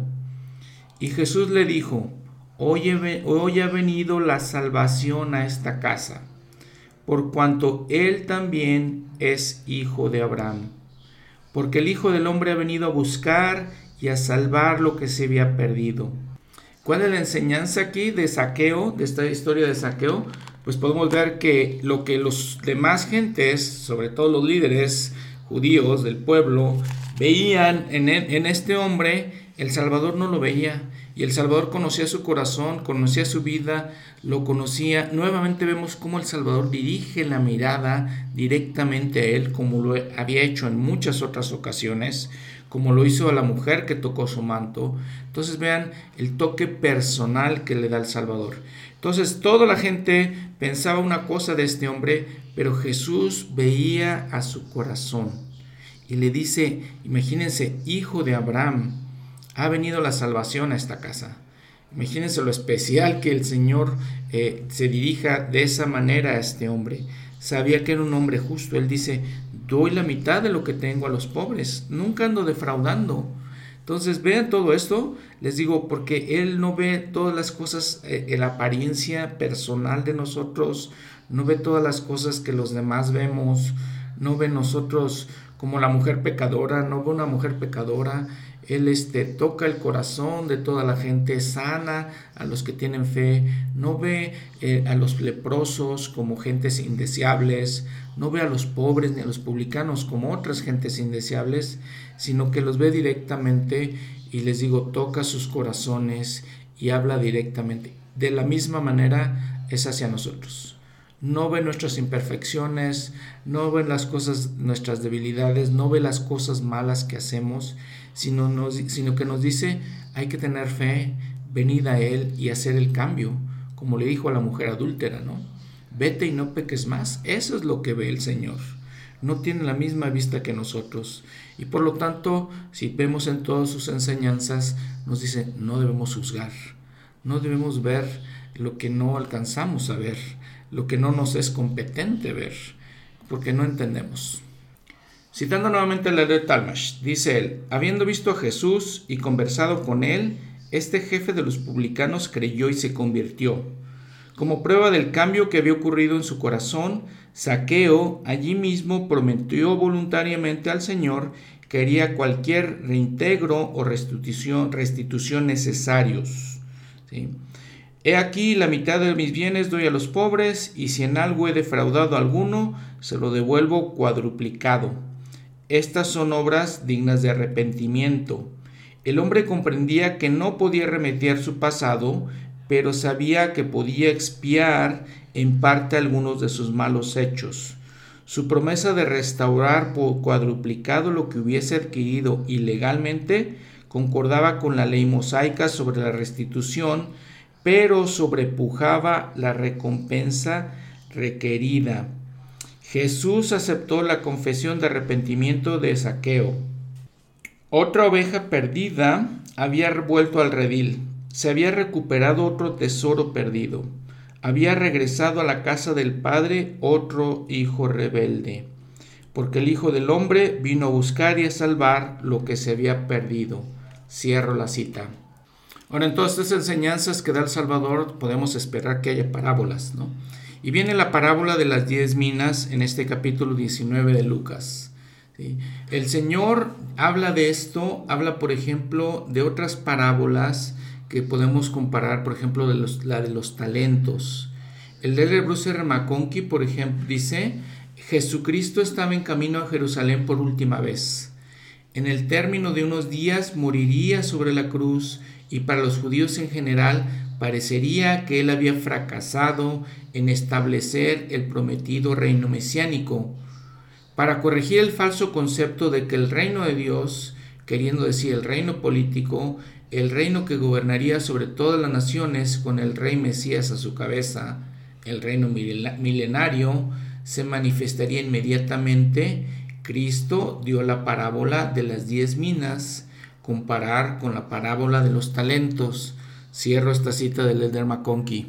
Y Jesús le dijo, hoy, ha venido la salvación a esta casa, por cuanto él también es hijo de Abraham. Porque el Hijo del Hombre ha venido a buscar y a salvar lo que se había perdido. ¿Cuál es la enseñanza aquí de saqueo, de esta historia de saqueo? Pues podemos ver que lo que los demás gentes, sobre todo los líderes judíos del pueblo, veían en este hombre, el Salvador no lo veía. Y el Salvador conocía su corazón, conocía su vida, lo conocía. Nuevamente vemos cómo el Salvador dirige la mirada directamente a él, como lo había hecho en muchas otras ocasiones, como lo hizo a la mujer que tocó su manto. Entonces vean el toque personal que le da el Salvador. Entonces toda la gente pensaba una cosa de este hombre, pero Jesús veía a su corazón y le dice, imagínense, hijo de Abraham, ha venido la salvación a esta casa. Imagínense lo especial que el Señor eh, se dirija de esa manera a este hombre. Sabía que era un hombre justo. Él dice, doy la mitad de lo que tengo a los pobres. Nunca ando defraudando. Entonces vean todo esto, les digo, porque Él no ve todas las cosas, eh, la apariencia personal de nosotros, no ve todas las cosas que los demás vemos, no ve nosotros como la mujer pecadora, no ve una mujer pecadora, él este, toca el corazón de toda la gente, sana a los que tienen fe, no ve eh, a los leprosos como gentes indeseables, no ve a los pobres ni a los publicanos como otras gentes indeseables, sino que los ve directamente y les digo, toca sus corazones y habla directamente. De la misma manera es hacia nosotros. No ve nuestras imperfecciones, no ve las cosas, nuestras debilidades, no ve las cosas malas que hacemos, sino, sino que nos dice hay que tener fe, venid a Él y hacer el cambio, como le dijo a la mujer adúltera, ¿no? Vete y no peques más. Eso es lo que ve el Señor. No tiene la misma vista que nosotros. Y por lo tanto, si vemos en todas sus enseñanzas, nos dice, no debemos juzgar. No debemos ver lo que no alcanzamos a ver, lo que no nos es competente ver, porque no entendemos. Citando nuevamente la de Talmash, dice él, habiendo visto a Jesús y conversado con él, este jefe de los publicanos creyó y se convirtió. Como prueba del cambio que había ocurrido en su corazón, Saqueo allí mismo prometió voluntariamente al Señor que haría cualquier reintegro o restitución, restitución necesarios. He aquí la mitad de mis bienes doy a los pobres, y si en algo he defraudado a alguno, se lo devuelvo cuadruplicado. Estas son obras dignas de arrepentimiento. El hombre comprendía que no podía remediar su pasado, pero sabía que podía expiar en parte algunos de sus malos hechos. Su promesa de restaurar por cuadruplicado lo que hubiese adquirido ilegalmente concordaba con la ley mosaica sobre la restitución, pero sobrepujaba la recompensa requerida. Jesús aceptó la confesión de arrepentimiento de Saqueo. Otra oveja perdida había vuelto al redil. Se había recuperado otro tesoro perdido. Había regresado a la casa del Padre otro hijo rebelde. Porque el Hijo del Hombre vino a buscar y a salvar lo que se había perdido. Cierro la cita. Ahora, en estas enseñanzas que da el Salvador, podemos esperar que haya parábolas, ¿no? Y viene la parábola de las diez minas en este capítulo 19 de Lucas. El Señor habla de esto, habla por ejemplo de otras parábolas que podemos comparar, por ejemplo, de la de los talentos. El de Bruce R. McConkie, por ejemplo, dice, Jesucristo estaba en camino a Jerusalén por última vez. En el término de unos días moriría sobre la cruz y para los judíos en general parecería que él había fracasado en establecer el prometido reino mesiánico, para corregir el falso concepto de que el reino de Dios, queriendo decir el reino político, el reino que gobernaría sobre todas las naciones con el rey Mesías a su cabeza, el reino milenario, se manifestaría inmediatamente, Cristo dio la parábola de las diez minas, comparar con la parábola de los talentos, Cierro esta cita del Elder McConkie.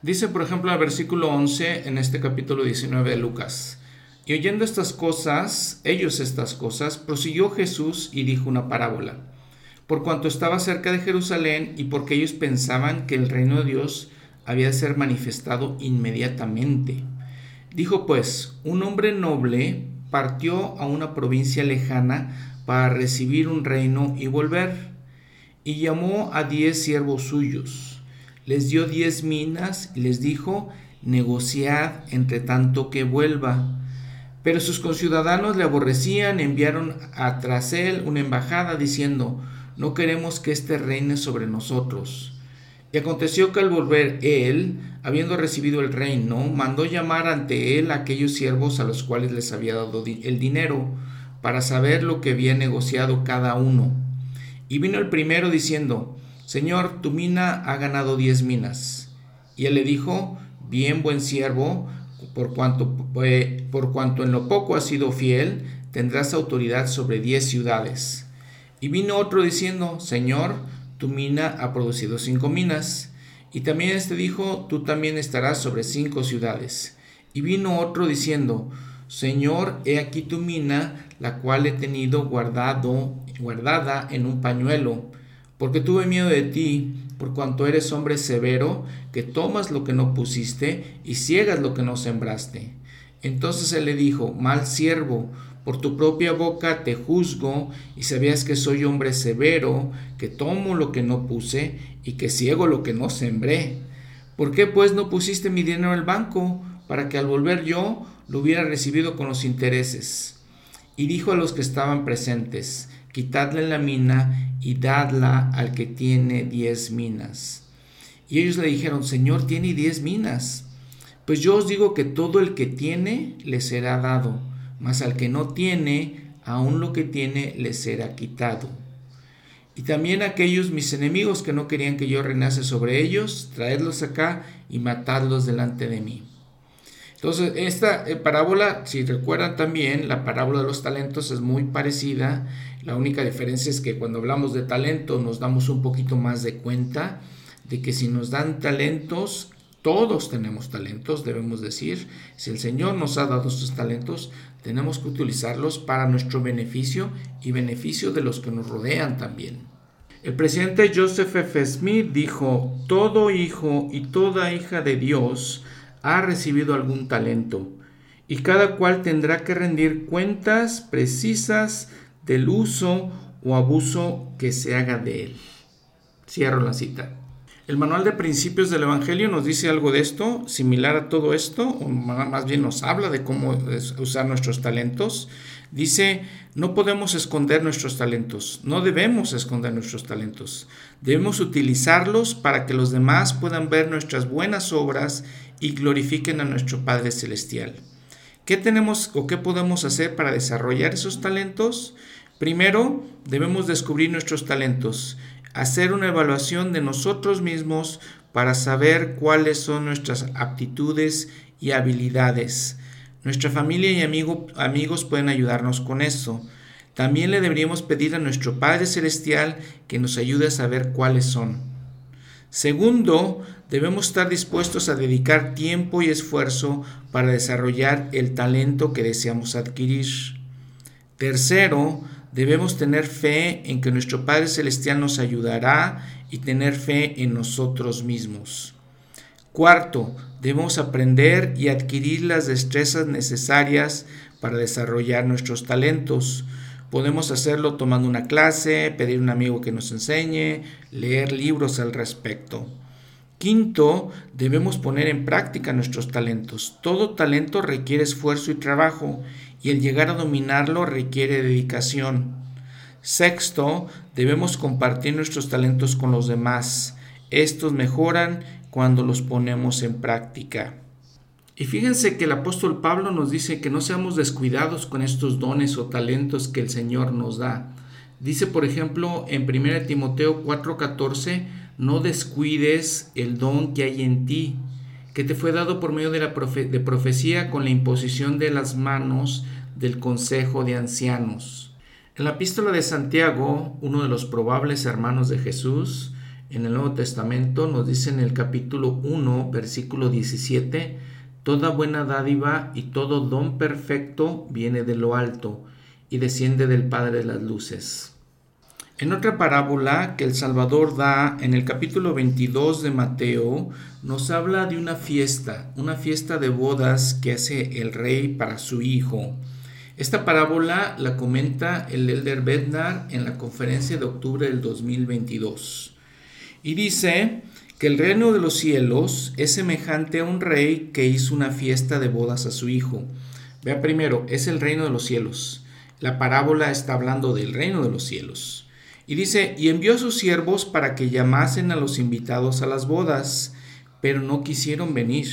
Dice, por ejemplo, el versículo 11 en este capítulo 19 de Lucas. Y oyendo estas cosas, ellos estas cosas, prosiguió Jesús y dijo una parábola. por cuanto estaba cerca de Jerusalén y porque ellos pensaban que el reino de Dios había de ser manifestado inmediatamente. Dijo pues, un hombre noble partió a una provincia lejana para recibir un reino y volver, y llamó a diez siervos suyos, les dio diez minas y les dijo, negociad entre tanto que vuelva. Pero sus conciudadanos le aborrecían, enviaron a tras él una embajada diciendo, no queremos que éste reine sobre nosotros. Y aconteció que al volver él, habiendo recibido el reino, mandó llamar ante él a aquellos siervos a los cuales les había dado el dinero, para saber lo que había negociado cada uno. Y vino el primero diciendo, Señor, tu mina ha ganado diez minas. Y él le dijo, Bien, buen siervo, por cuanto, eh, por cuanto en lo poco has sido fiel, tendrás autoridad sobre diez ciudades. Y vino otro diciendo, Señor, tu mina ha producido cinco minas. Y también este dijo, tú también estarás sobre cinco ciudades. Y vino otro diciendo, Señor, he aquí tu mina, la cual he tenido guardado, guardada en un pañuelo, porque tuve miedo de ti, por cuanto eres hombre severo, que tomas lo que no pusiste y ciegas lo que no sembraste. Entonces él le dijo, mal siervo, por tu propia boca te juzgo, y sabías que soy hombre severo, que tomo lo que no puse, y que ciego lo que no sembré. ¿Por qué pues no pusiste mi dinero en el banco, para que al volver yo lo hubiera recibido con los intereses? Y dijo a los que estaban presentes, quitadle la mina y dadla al que tiene diez minas. Y ellos le dijeron, Señor, tiene diez minas. Pues yo os digo que todo el que tiene le será dado mas al que no tiene, aún lo que tiene le será quitado. Y también aquellos mis enemigos que no querían que yo reinase sobre ellos, traedlos acá y matadlos delante de mí. Entonces, esta eh, parábola, si recuerdan también, la parábola de los talentos es muy parecida. La única diferencia es que cuando hablamos de talento nos damos un poquito más de cuenta de que si nos dan talentos, todos tenemos talentos, debemos decir. Si el Señor nos ha dado estos talentos, tenemos que utilizarlos para nuestro beneficio y beneficio de los que nos rodean también. El presidente Joseph F. Smith dijo, todo hijo y toda hija de Dios ha recibido algún talento y cada cual tendrá que rendir cuentas precisas del uso o abuso que se haga de él. Cierro la cita. El manual de principios del Evangelio nos dice algo de esto, similar a todo esto, o más bien nos habla de cómo usar nuestros talentos. Dice, no podemos esconder nuestros talentos, no debemos esconder nuestros talentos. Debemos utilizarlos para que los demás puedan ver nuestras buenas obras y glorifiquen a nuestro Padre Celestial. ¿Qué tenemos o qué podemos hacer para desarrollar esos talentos? Primero, debemos descubrir nuestros talentos hacer una evaluación de nosotros mismos para saber cuáles son nuestras aptitudes y habilidades. Nuestra familia y amigos pueden ayudarnos con eso. También le deberíamos pedir a nuestro Padre Celestial que nos ayude a saber cuáles son. Segundo, debemos estar dispuestos a dedicar tiempo y esfuerzo para desarrollar el talento que deseamos adquirir. Tercero, Debemos tener fe en que nuestro Padre Celestial nos ayudará y tener fe en nosotros mismos. Cuarto, debemos aprender y adquirir las destrezas necesarias para desarrollar nuestros talentos. Podemos hacerlo tomando una clase, pedir a un amigo que nos enseñe, leer libros al respecto. Quinto, debemos poner en práctica nuestros talentos. Todo talento requiere esfuerzo y trabajo y el llegar a dominarlo requiere dedicación. Sexto, debemos compartir nuestros talentos con los demás. Estos mejoran cuando los ponemos en práctica. Y fíjense que el apóstol Pablo nos dice que no seamos descuidados con estos dones o talentos que el Señor nos da. Dice, por ejemplo, en 1 Timoteo 4:14, no descuides el don que hay en ti, que te fue dado por medio de la de profecía con la imposición de las manos del Consejo de Ancianos. En la epístola de Santiago, uno de los probables hermanos de Jesús, en el Nuevo Testamento, nos dice en el capítulo 1, versículo 17, Toda buena dádiva y todo don perfecto viene de lo alto y desciende del Padre de las Luces. En otra parábola que el Salvador da en el capítulo 22 de Mateo, nos habla de una fiesta, una fiesta de bodas que hace el rey para su hijo. Esta parábola la comenta el elder Bednar en la conferencia de octubre del 2022. Y dice que el reino de los cielos es semejante a un rey que hizo una fiesta de bodas a su hijo. Vea primero, es el reino de los cielos. La parábola está hablando del reino de los cielos. Y dice, y envió a sus siervos para que llamasen a los invitados a las bodas, pero no quisieron venir.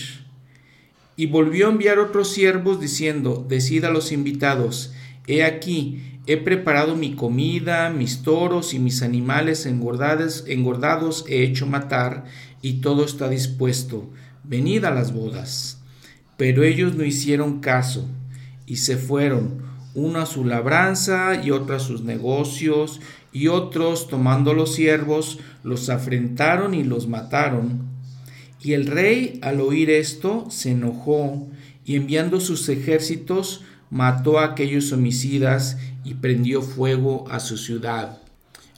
Y volvió a enviar otros siervos diciendo, decid a los invitados, he aquí, he preparado mi comida, mis toros y mis animales engordados, engordados he hecho matar, y todo está dispuesto, venid a las bodas. Pero ellos no hicieron caso, y se fueron, uno a su labranza y otro a sus negocios, y otros, tomando los siervos, los afrentaron y los mataron. Y el rey, al oír esto, se enojó, y enviando sus ejércitos, mató a aquellos homicidas y prendió fuego a su ciudad.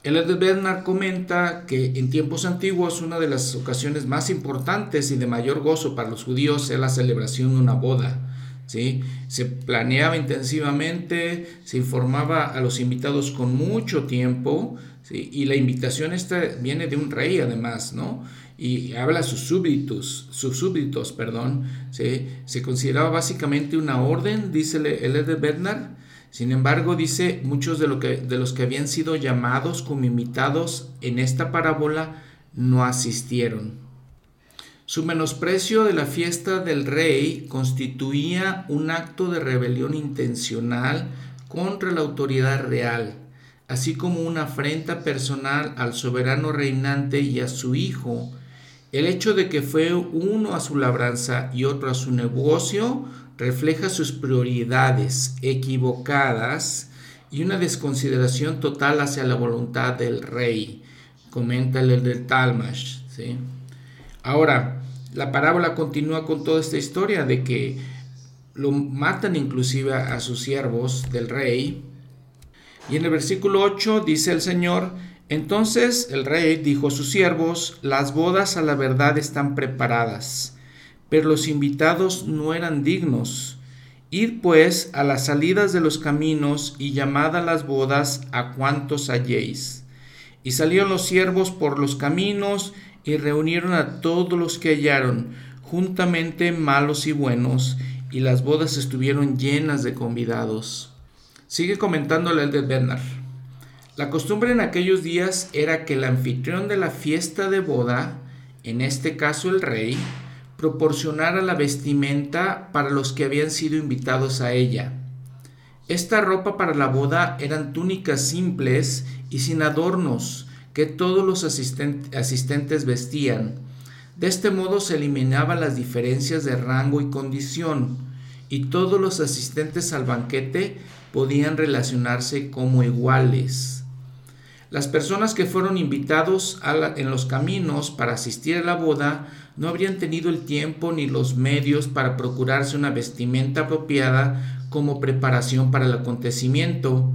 El de comenta que en tiempos antiguos una de las ocasiones más importantes y de mayor gozo para los judíos es la celebración de una boda. Se planeaba intensivamente, se informaba a los invitados con mucho tiempo, y la invitación esta viene de un rey además, ¿no? Y habla a sus súbditos, sus súbditos, perdón, se consideraba básicamente una orden, dice el de Bernard, sin embargo, dice, muchos de, lo que, de los que habían sido llamados como invitados en esta parábola no asistieron. Su menosprecio de la fiesta del rey constituía un acto de rebelión intencional contra la autoridad real, así como una afrenta personal al soberano reinante y a su hijo. El hecho de que fue uno a su labranza y otro a su negocio refleja sus prioridades equivocadas y una desconsideración total hacia la voluntad del rey, comenta el del Talmash. ¿sí? Ahora, la parábola continúa con toda esta historia de que lo matan inclusive a sus siervos del rey. Y en el versículo 8 dice el Señor, entonces el rey dijo a sus siervos, las bodas a la verdad están preparadas, pero los invitados no eran dignos. Id pues a las salidas de los caminos y llamad a las bodas a cuantos halléis. Y salieron los siervos por los caminos y reunieron a todos los que hallaron, juntamente malos y buenos, y las bodas estuvieron llenas de convidados. Sigue comentando el de Bernard. La costumbre en aquellos días era que el anfitrión de la fiesta de boda, en este caso el rey, proporcionara la vestimenta para los que habían sido invitados a ella. Esta ropa para la boda eran túnicas simples y sin adornos, que todos los asistentes vestían. De este modo se eliminaban las diferencias de rango y condición, y todos los asistentes al banquete podían relacionarse como iguales. Las personas que fueron invitados en los caminos para asistir a la boda no habrían tenido el tiempo ni los medios para procurarse una vestimenta apropiada como preparación para el acontecimiento,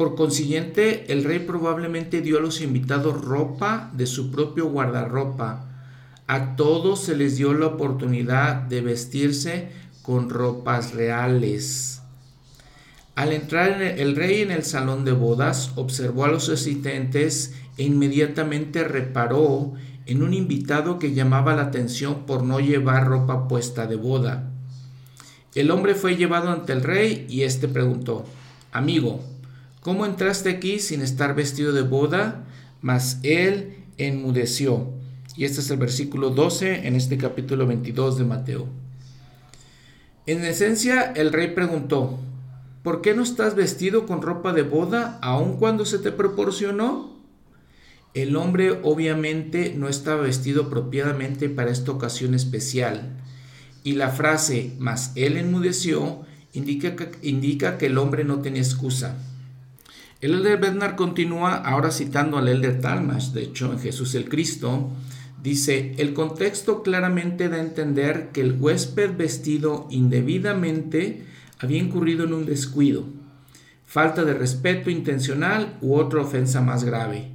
por consiguiente, el rey probablemente dio a los invitados ropa de su propio guardarropa. A todos se les dio la oportunidad de vestirse con ropas reales. Al entrar el rey en el salón de bodas, observó a los asistentes e inmediatamente reparó en un invitado que llamaba la atención por no llevar ropa puesta de boda. El hombre fue llevado ante el rey y éste preguntó, Amigo, ¿Cómo entraste aquí sin estar vestido de boda? Mas él enmudeció. Y este es el versículo 12 en este capítulo 22 de Mateo. En esencia, el rey preguntó, ¿por qué no estás vestido con ropa de boda aun cuando se te proporcionó? El hombre obviamente no estaba vestido apropiadamente para esta ocasión especial. Y la frase, mas él enmudeció, indica que, indica que el hombre no tenía excusa. El elder Bernard continúa ahora citando al elder Talmash, de hecho, en Jesús el Cristo, dice, el contexto claramente da a entender que el huésped vestido indebidamente había incurrido en un descuido. falta de respeto intencional u otra ofensa más grave.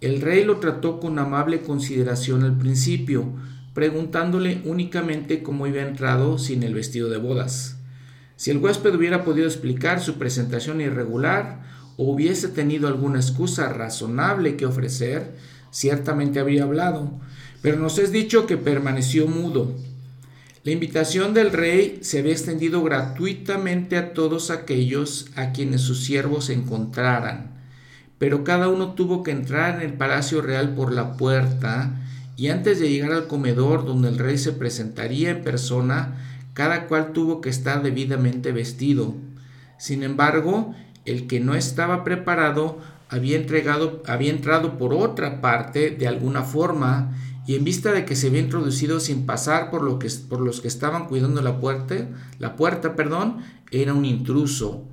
El rey lo trató con amable consideración al principio, preguntándole únicamente cómo había entrado sin el vestido de bodas. Si el huésped hubiera podido explicar su presentación irregular hubiese tenido alguna excusa razonable que ofrecer, ciertamente habría hablado, pero nos es dicho que permaneció mudo. La invitación del rey se había extendido gratuitamente a todos aquellos a quienes sus siervos encontraran, pero cada uno tuvo que entrar en el palacio real por la puerta, y antes de llegar al comedor donde el rey se presentaría en persona, cada cual tuvo que estar debidamente vestido. Sin embargo, el que no estaba preparado había, entregado, había entrado por otra parte de alguna forma y en vista de que se había introducido sin pasar por, que, por los que estaban cuidando la puerta, la puerta, perdón, era un intruso.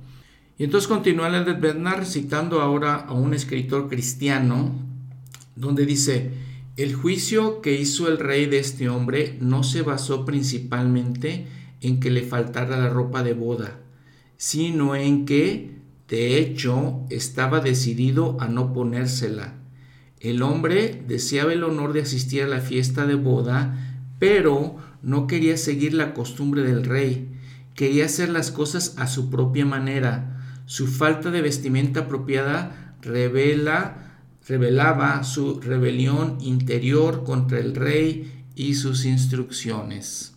Y entonces continúa de Bernard citando ahora a un escritor cristiano, donde dice, el juicio que hizo el rey de este hombre no se basó principalmente en que le faltara la ropa de boda, sino en que, de hecho, estaba decidido a no ponérsela el hombre deseaba el honor de asistir a la fiesta de boda, pero no quería seguir la costumbre del rey, quería hacer las cosas a su propia manera. Su falta de vestimenta apropiada revela, revelaba su rebelión interior contra el rey y sus instrucciones.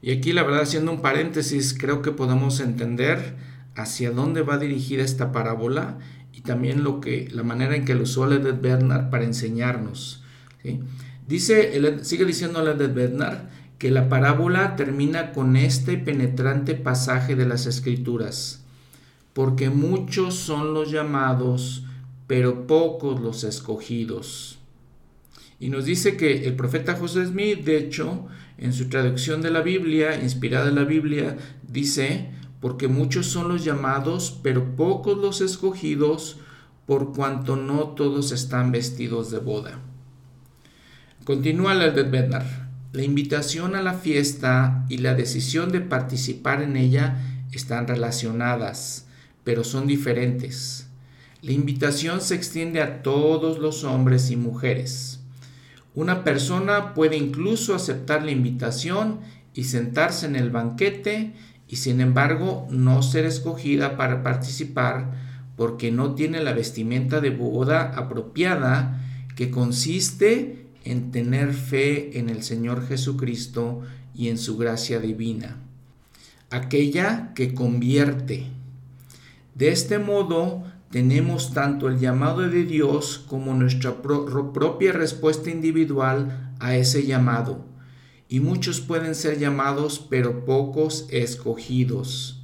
Y aquí la verdad haciendo un paréntesis, creo que podemos entender hacia dónde va dirigida esta parábola y también lo que, la manera en que lo usó Ledet Bernard para enseñarnos. Dice, sigue diciendo Ledet Bernard que la parábola termina con este penetrante pasaje de las Escrituras, porque muchos son los llamados, pero pocos los escogidos. Y nos dice que el profeta José Smith, de hecho, en su traducción de la Biblia, inspirada en la Biblia, dice, porque muchos son los llamados, pero pocos los escogidos, por cuanto no todos están vestidos de boda. Continúa la de Bednar. La invitación a la fiesta y la decisión de participar en ella están relacionadas, pero son diferentes. La invitación se extiende a todos los hombres y mujeres. Una persona puede incluso aceptar la invitación y sentarse en el banquete y sin embargo no ser escogida para participar porque no tiene la vestimenta de boda apropiada que consiste en tener fe en el Señor Jesucristo y en su gracia divina, aquella que convierte. De este modo tenemos tanto el llamado de Dios como nuestra propia respuesta individual a ese llamado y muchos pueden ser llamados, pero pocos escogidos.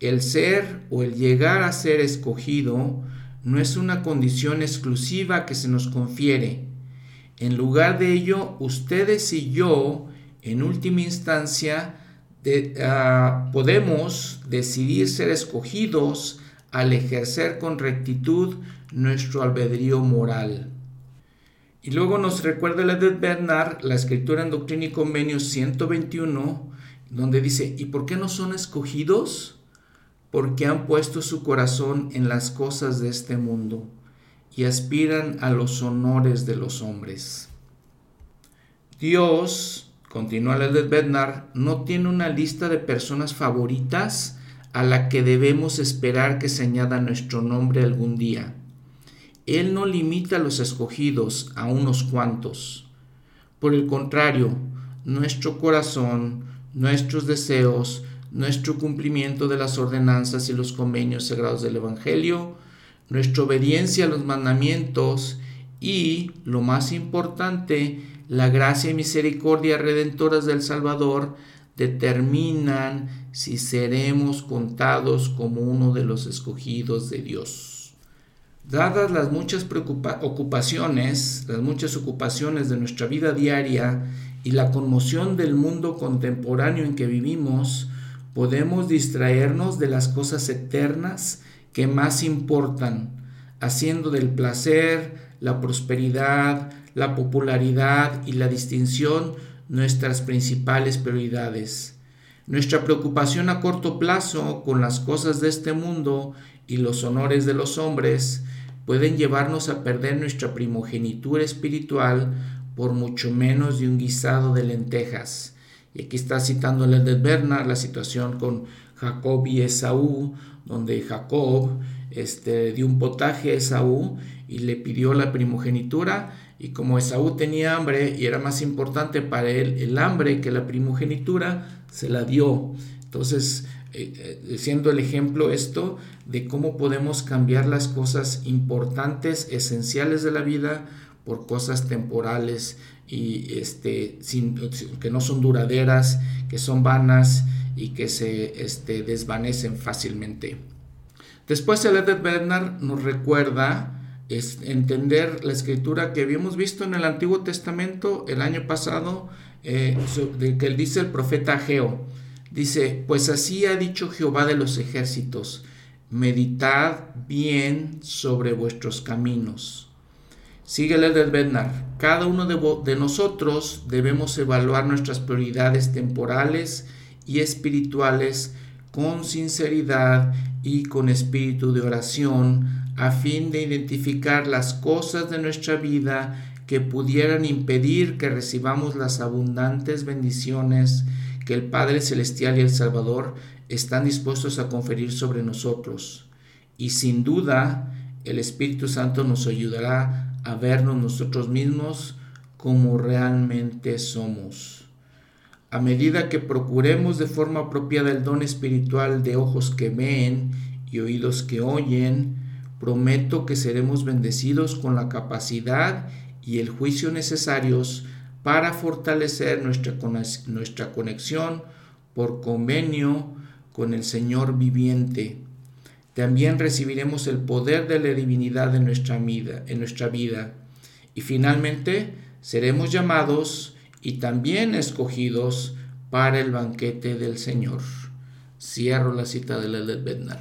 El ser o el llegar a ser escogido no es una condición exclusiva que se nos confiere. En lugar de ello, ustedes y yo, en última instancia, ah, podemos decidir ser escogidos al ejercer con rectitud nuestro albedrío moral. Y luego nos recuerda la de Bernard, la escritura en Doctrina y Convenios 121, donde dice, ¿y por qué no son escogidos? Porque han puesto su corazón en las cosas de este mundo y aspiran a los honores de los hombres. Dios, continúa la de Bernard, no tiene una lista de personas favoritas a la que debemos esperar que se añada nuestro nombre algún día. Él no limita a los escogidos a unos cuantos. Por el contrario, nuestro corazón, nuestros deseos, nuestro cumplimiento de las ordenanzas y los convenios sagrados del Evangelio, nuestra obediencia a los mandamientos y, lo más importante, la gracia y misericordia redentoras del Salvador determinan si seremos contados como uno de los escogidos de Dios. Dadas las muchas ocupaciones, las muchas ocupaciones de nuestra vida diaria y la conmoción del mundo contemporáneo en que vivimos, podemos distraernos de las cosas eternas que más importan, haciendo del placer, la prosperidad, la popularidad y la distinción nuestras principales prioridades. Nuestra preocupación a corto plazo con las cosas de este mundo y los honores de los hombres pueden llevarnos a perder nuestra primogenitura espiritual por mucho menos de un guisado de lentejas. Y aquí está citando el de Bernard la situación con Jacob y Esaú, donde Jacob este, dio un potaje a Esaú y le pidió la primogenitura y como Esaú tenía hambre y era más importante para él el hambre que la primogenitura, se la dio. Entonces, eh, eh, siendo el ejemplo esto de cómo podemos cambiar las cosas importantes, esenciales de la vida por cosas temporales y este, sin, que no son duraderas, que son vanas y que se este, desvanecen fácilmente. Después el Edith Bernard nos recuerda es entender la escritura que habíamos visto en el Antiguo Testamento el año pasado, eh, de que dice el profeta Ageo. Dice, pues así ha dicho Jehová de los ejércitos, meditad bien sobre vuestros caminos. Síguele del Bednar. Cada uno de, de nosotros debemos evaluar nuestras prioridades temporales y espirituales con sinceridad y con espíritu de oración a fin de identificar las cosas de nuestra vida que pudieran impedir que recibamos las abundantes bendiciones que el Padre Celestial y el Salvador están dispuestos a conferir sobre nosotros. Y sin duda, el Espíritu Santo nos ayudará a vernos nosotros mismos como realmente somos. A medida que procuremos de forma apropiada el don espiritual de ojos que ven y oídos que oyen, prometo que seremos bendecidos con la capacidad y el juicio necesarios para fortalecer nuestra, conexión por convenio con el Señor viviente. También recibiremos el poder de la divinidad en nuestra vida, en nuestra vida. Y finalmente seremos llamados y también escogidos para el banquete del Señor. Cierro la cita de la Bednar.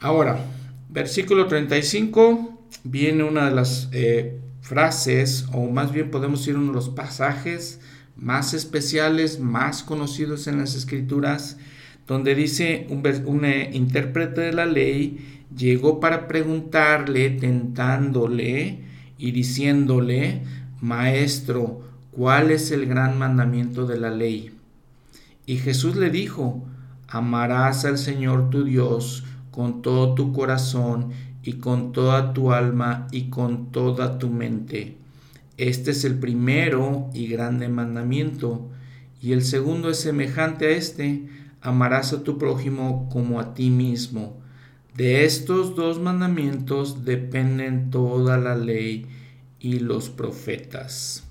Ahora, Versículo 35 viene una de las eh, frases, o más bien podemos decir uno de los pasajes más especiales, más conocidos en las escrituras, donde dice un, eh, intérprete de la ley llegó para preguntarle, tentándole y diciéndole, Maestro, ¿cuál es el gran mandamiento de la ley? Y Jesús le dijo, amarás al Señor tu Dios con todo tu corazón y con toda tu alma y con toda tu mente. Este es el primero y grande mandamiento. Y el segundo es semejante a este, amarás a tu prójimo como a ti mismo. De estos dos mandamientos dependen toda la ley y los profetas.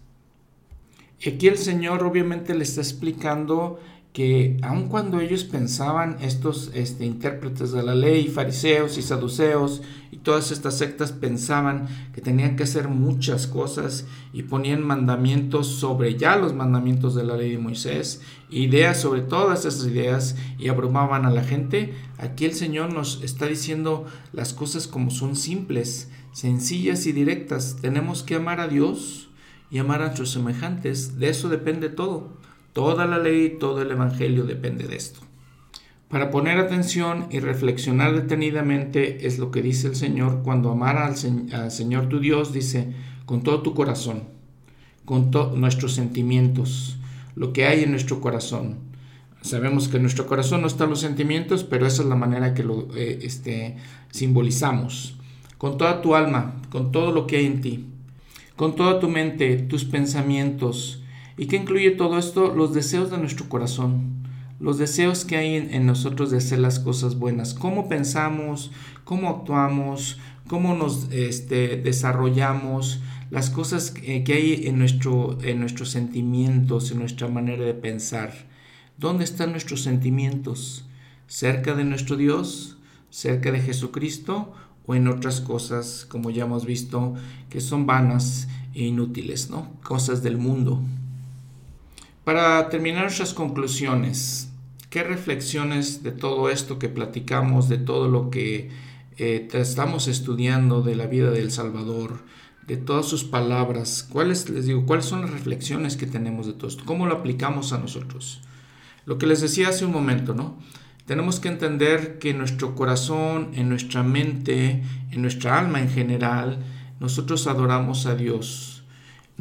Aquí el Señor obviamente le está explicando que aun cuando ellos pensaban, estos este, intérpretes de la ley, fariseos y saduceos y todas estas sectas pensaban que tenían que hacer muchas cosas y ponían mandamientos sobre ya los mandamientos de la ley de Moisés, ideas sobre todas esas ideas y abrumaban a la gente, aquí el Señor nos está diciendo las cosas como son simples, sencillas y directas. Tenemos que amar a Dios y amar a nuestros semejantes, de eso depende todo. Toda la ley, todo el Evangelio depende de esto. Para poner atención y reflexionar detenidamente es lo que dice el Señor cuando amar al, Señor tu Dios, dice, con todo tu corazón, con nuestros sentimientos, lo que hay en nuestro corazón. Sabemos que en nuestro corazón no están los sentimientos, pero esa es la manera que lo eh, este, simbolizamos. Con toda tu alma, con todo lo que hay en ti, con toda tu mente, tus pensamientos, ¿Y qué incluye todo esto? Los deseos de nuestro corazón, los deseos que hay en, nosotros de hacer las cosas buenas, cómo pensamos, cómo actuamos, cómo nos este, desarrollamos, las cosas que, hay en, nuestro, en nuestros sentimientos, en nuestra manera de pensar. ¿Dónde están nuestros sentimientos? ¿Cerca de nuestro Dios? ¿Cerca de Jesucristo? ¿O en otras cosas, como ya hemos visto, que son vanas e inútiles, ¿no? Cosas del mundo. Para terminar nuestras conclusiones, ¿qué reflexiones de todo esto que platicamos, de todo lo que eh, estamos estudiando de la vida del Salvador, de todas sus palabras, cuáles les digo, cuáles son las reflexiones que tenemos de todo esto? ¿Cómo lo aplicamos a nosotros? Lo que les decía hace un momento, ¿no? Tenemos que entender que en nuestro corazón, en nuestra mente, en nuestra alma en general, nosotros adoramos a Dios.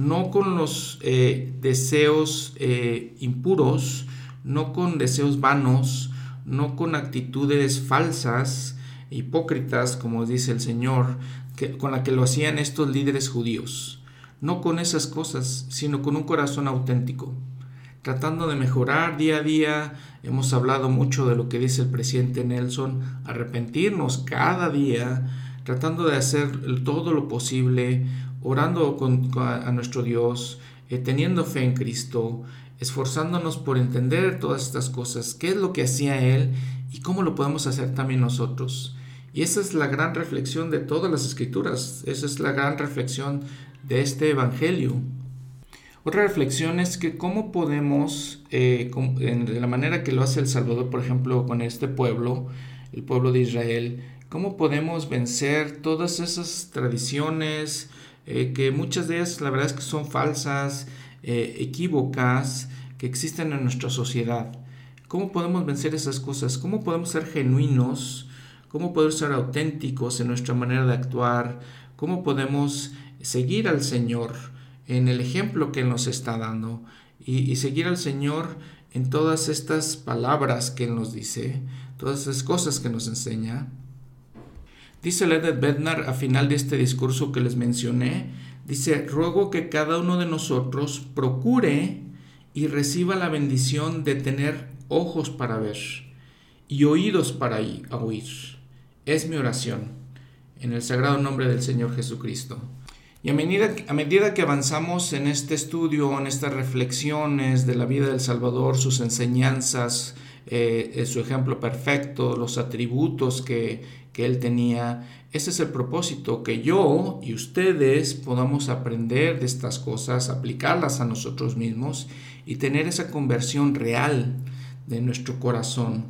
No con los eh, deseos eh, impuros, no con deseos vanos, no con actitudes falsas, hipócritas, como dice el Señor, que, con la que lo hacían estos líderes judíos. No con esas cosas, sino con un corazón auténtico tratando de mejorar día a día. Hemos hablado mucho de lo que dice el presidente Nelson, arrepentirnos cada día, tratando de hacer todo lo posible, orando a nuestro Dios, eh, teniendo fe en Cristo, esforzándonos por entender todas estas cosas, qué es lo que hacía Él y cómo lo podemos hacer también nosotros. Y esa es la gran reflexión de todas las escrituras, esa es la gran reflexión de este Evangelio. Otra reflexión es que cómo podemos, eh, de la manera que lo hace El Salvador, por ejemplo, con este pueblo, el pueblo de Israel, cómo podemos vencer todas esas tradiciones eh, que muchas de ellas la verdad es que son falsas, eh, equívocas, que existen en nuestra sociedad. ¿Cómo podemos vencer esas cosas? ¿Cómo podemos ser genuinos? ¿Cómo podemos ser auténticos en nuestra manera de actuar? ¿Cómo podemos seguir al Señor? en el ejemplo que nos está dando y, seguir al Señor en todas estas palabras que Él nos dice, todas esas cosas que nos enseña. Dice Leonard Bednar a final de este discurso que les mencioné, dice, ruego que cada uno de nosotros procure y reciba la bendición de tener ojos para ver y oídos para oír. Es mi oración, en el sagrado nombre del Señor Jesucristo. Y a medida, a medida que avanzamos en este estudio, en estas reflexiones de la vida del Salvador, sus enseñanzas, eh, su ejemplo perfecto, los atributos que, que él tenía, ese es el propósito, que yo y ustedes podamos aprender de estas cosas, aplicarlas a nosotros mismos y tener esa conversión real de nuestro corazón.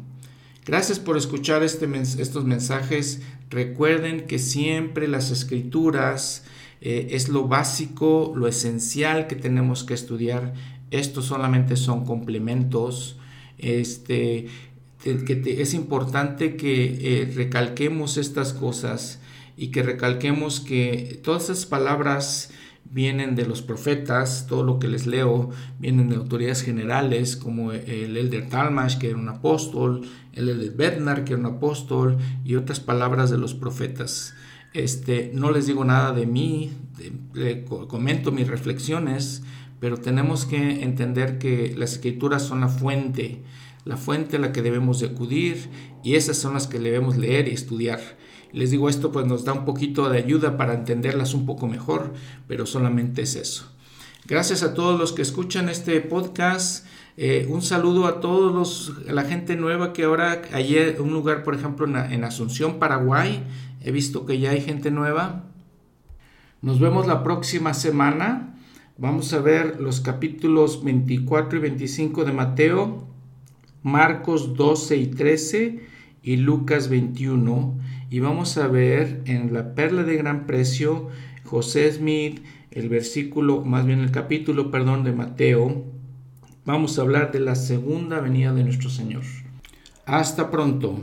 Gracias por escuchar este, estos mensajes. Recuerden que siempre las escrituras, eh, es lo básico, lo esencial que tenemos que estudiar. Estos solamente son complementos. Este, que es importante que eh, recalquemos estas cosas y que recalquemos que todas esas palabras vienen de los profetas, todo lo que les leo vienen de autoridades generales como el elder Talmash, que era un apóstol, el elder Bednar, que era un apóstol, y otras palabras de los profetas. Este, no les digo nada de mí, comento mis reflexiones, pero tenemos que entender que las escrituras son la fuente, la fuente a la que debemos de acudir y esas son las que debemos leer y estudiar. Les digo esto pues nos da un poquito de ayuda para entenderlas un poco mejor, pero solamente es eso. Gracias a todos los que escuchan este podcast. Eh, un saludo a todos los, a la gente nueva que ahora ayer un lugar, por ejemplo, en Asunción, Paraguay, He visto que ya hay gente nueva. Nos vemos la próxima semana. Vamos a ver los capítulos 24 y 25 de Mateo, Marcos 12 y 13 y Lucas 21. Y vamos a ver en la perla de gran precio, José Smith, el versículo, más bien el capítulo, perdón, de Mateo. Vamos a hablar de la segunda venida de nuestro Señor. Hasta pronto.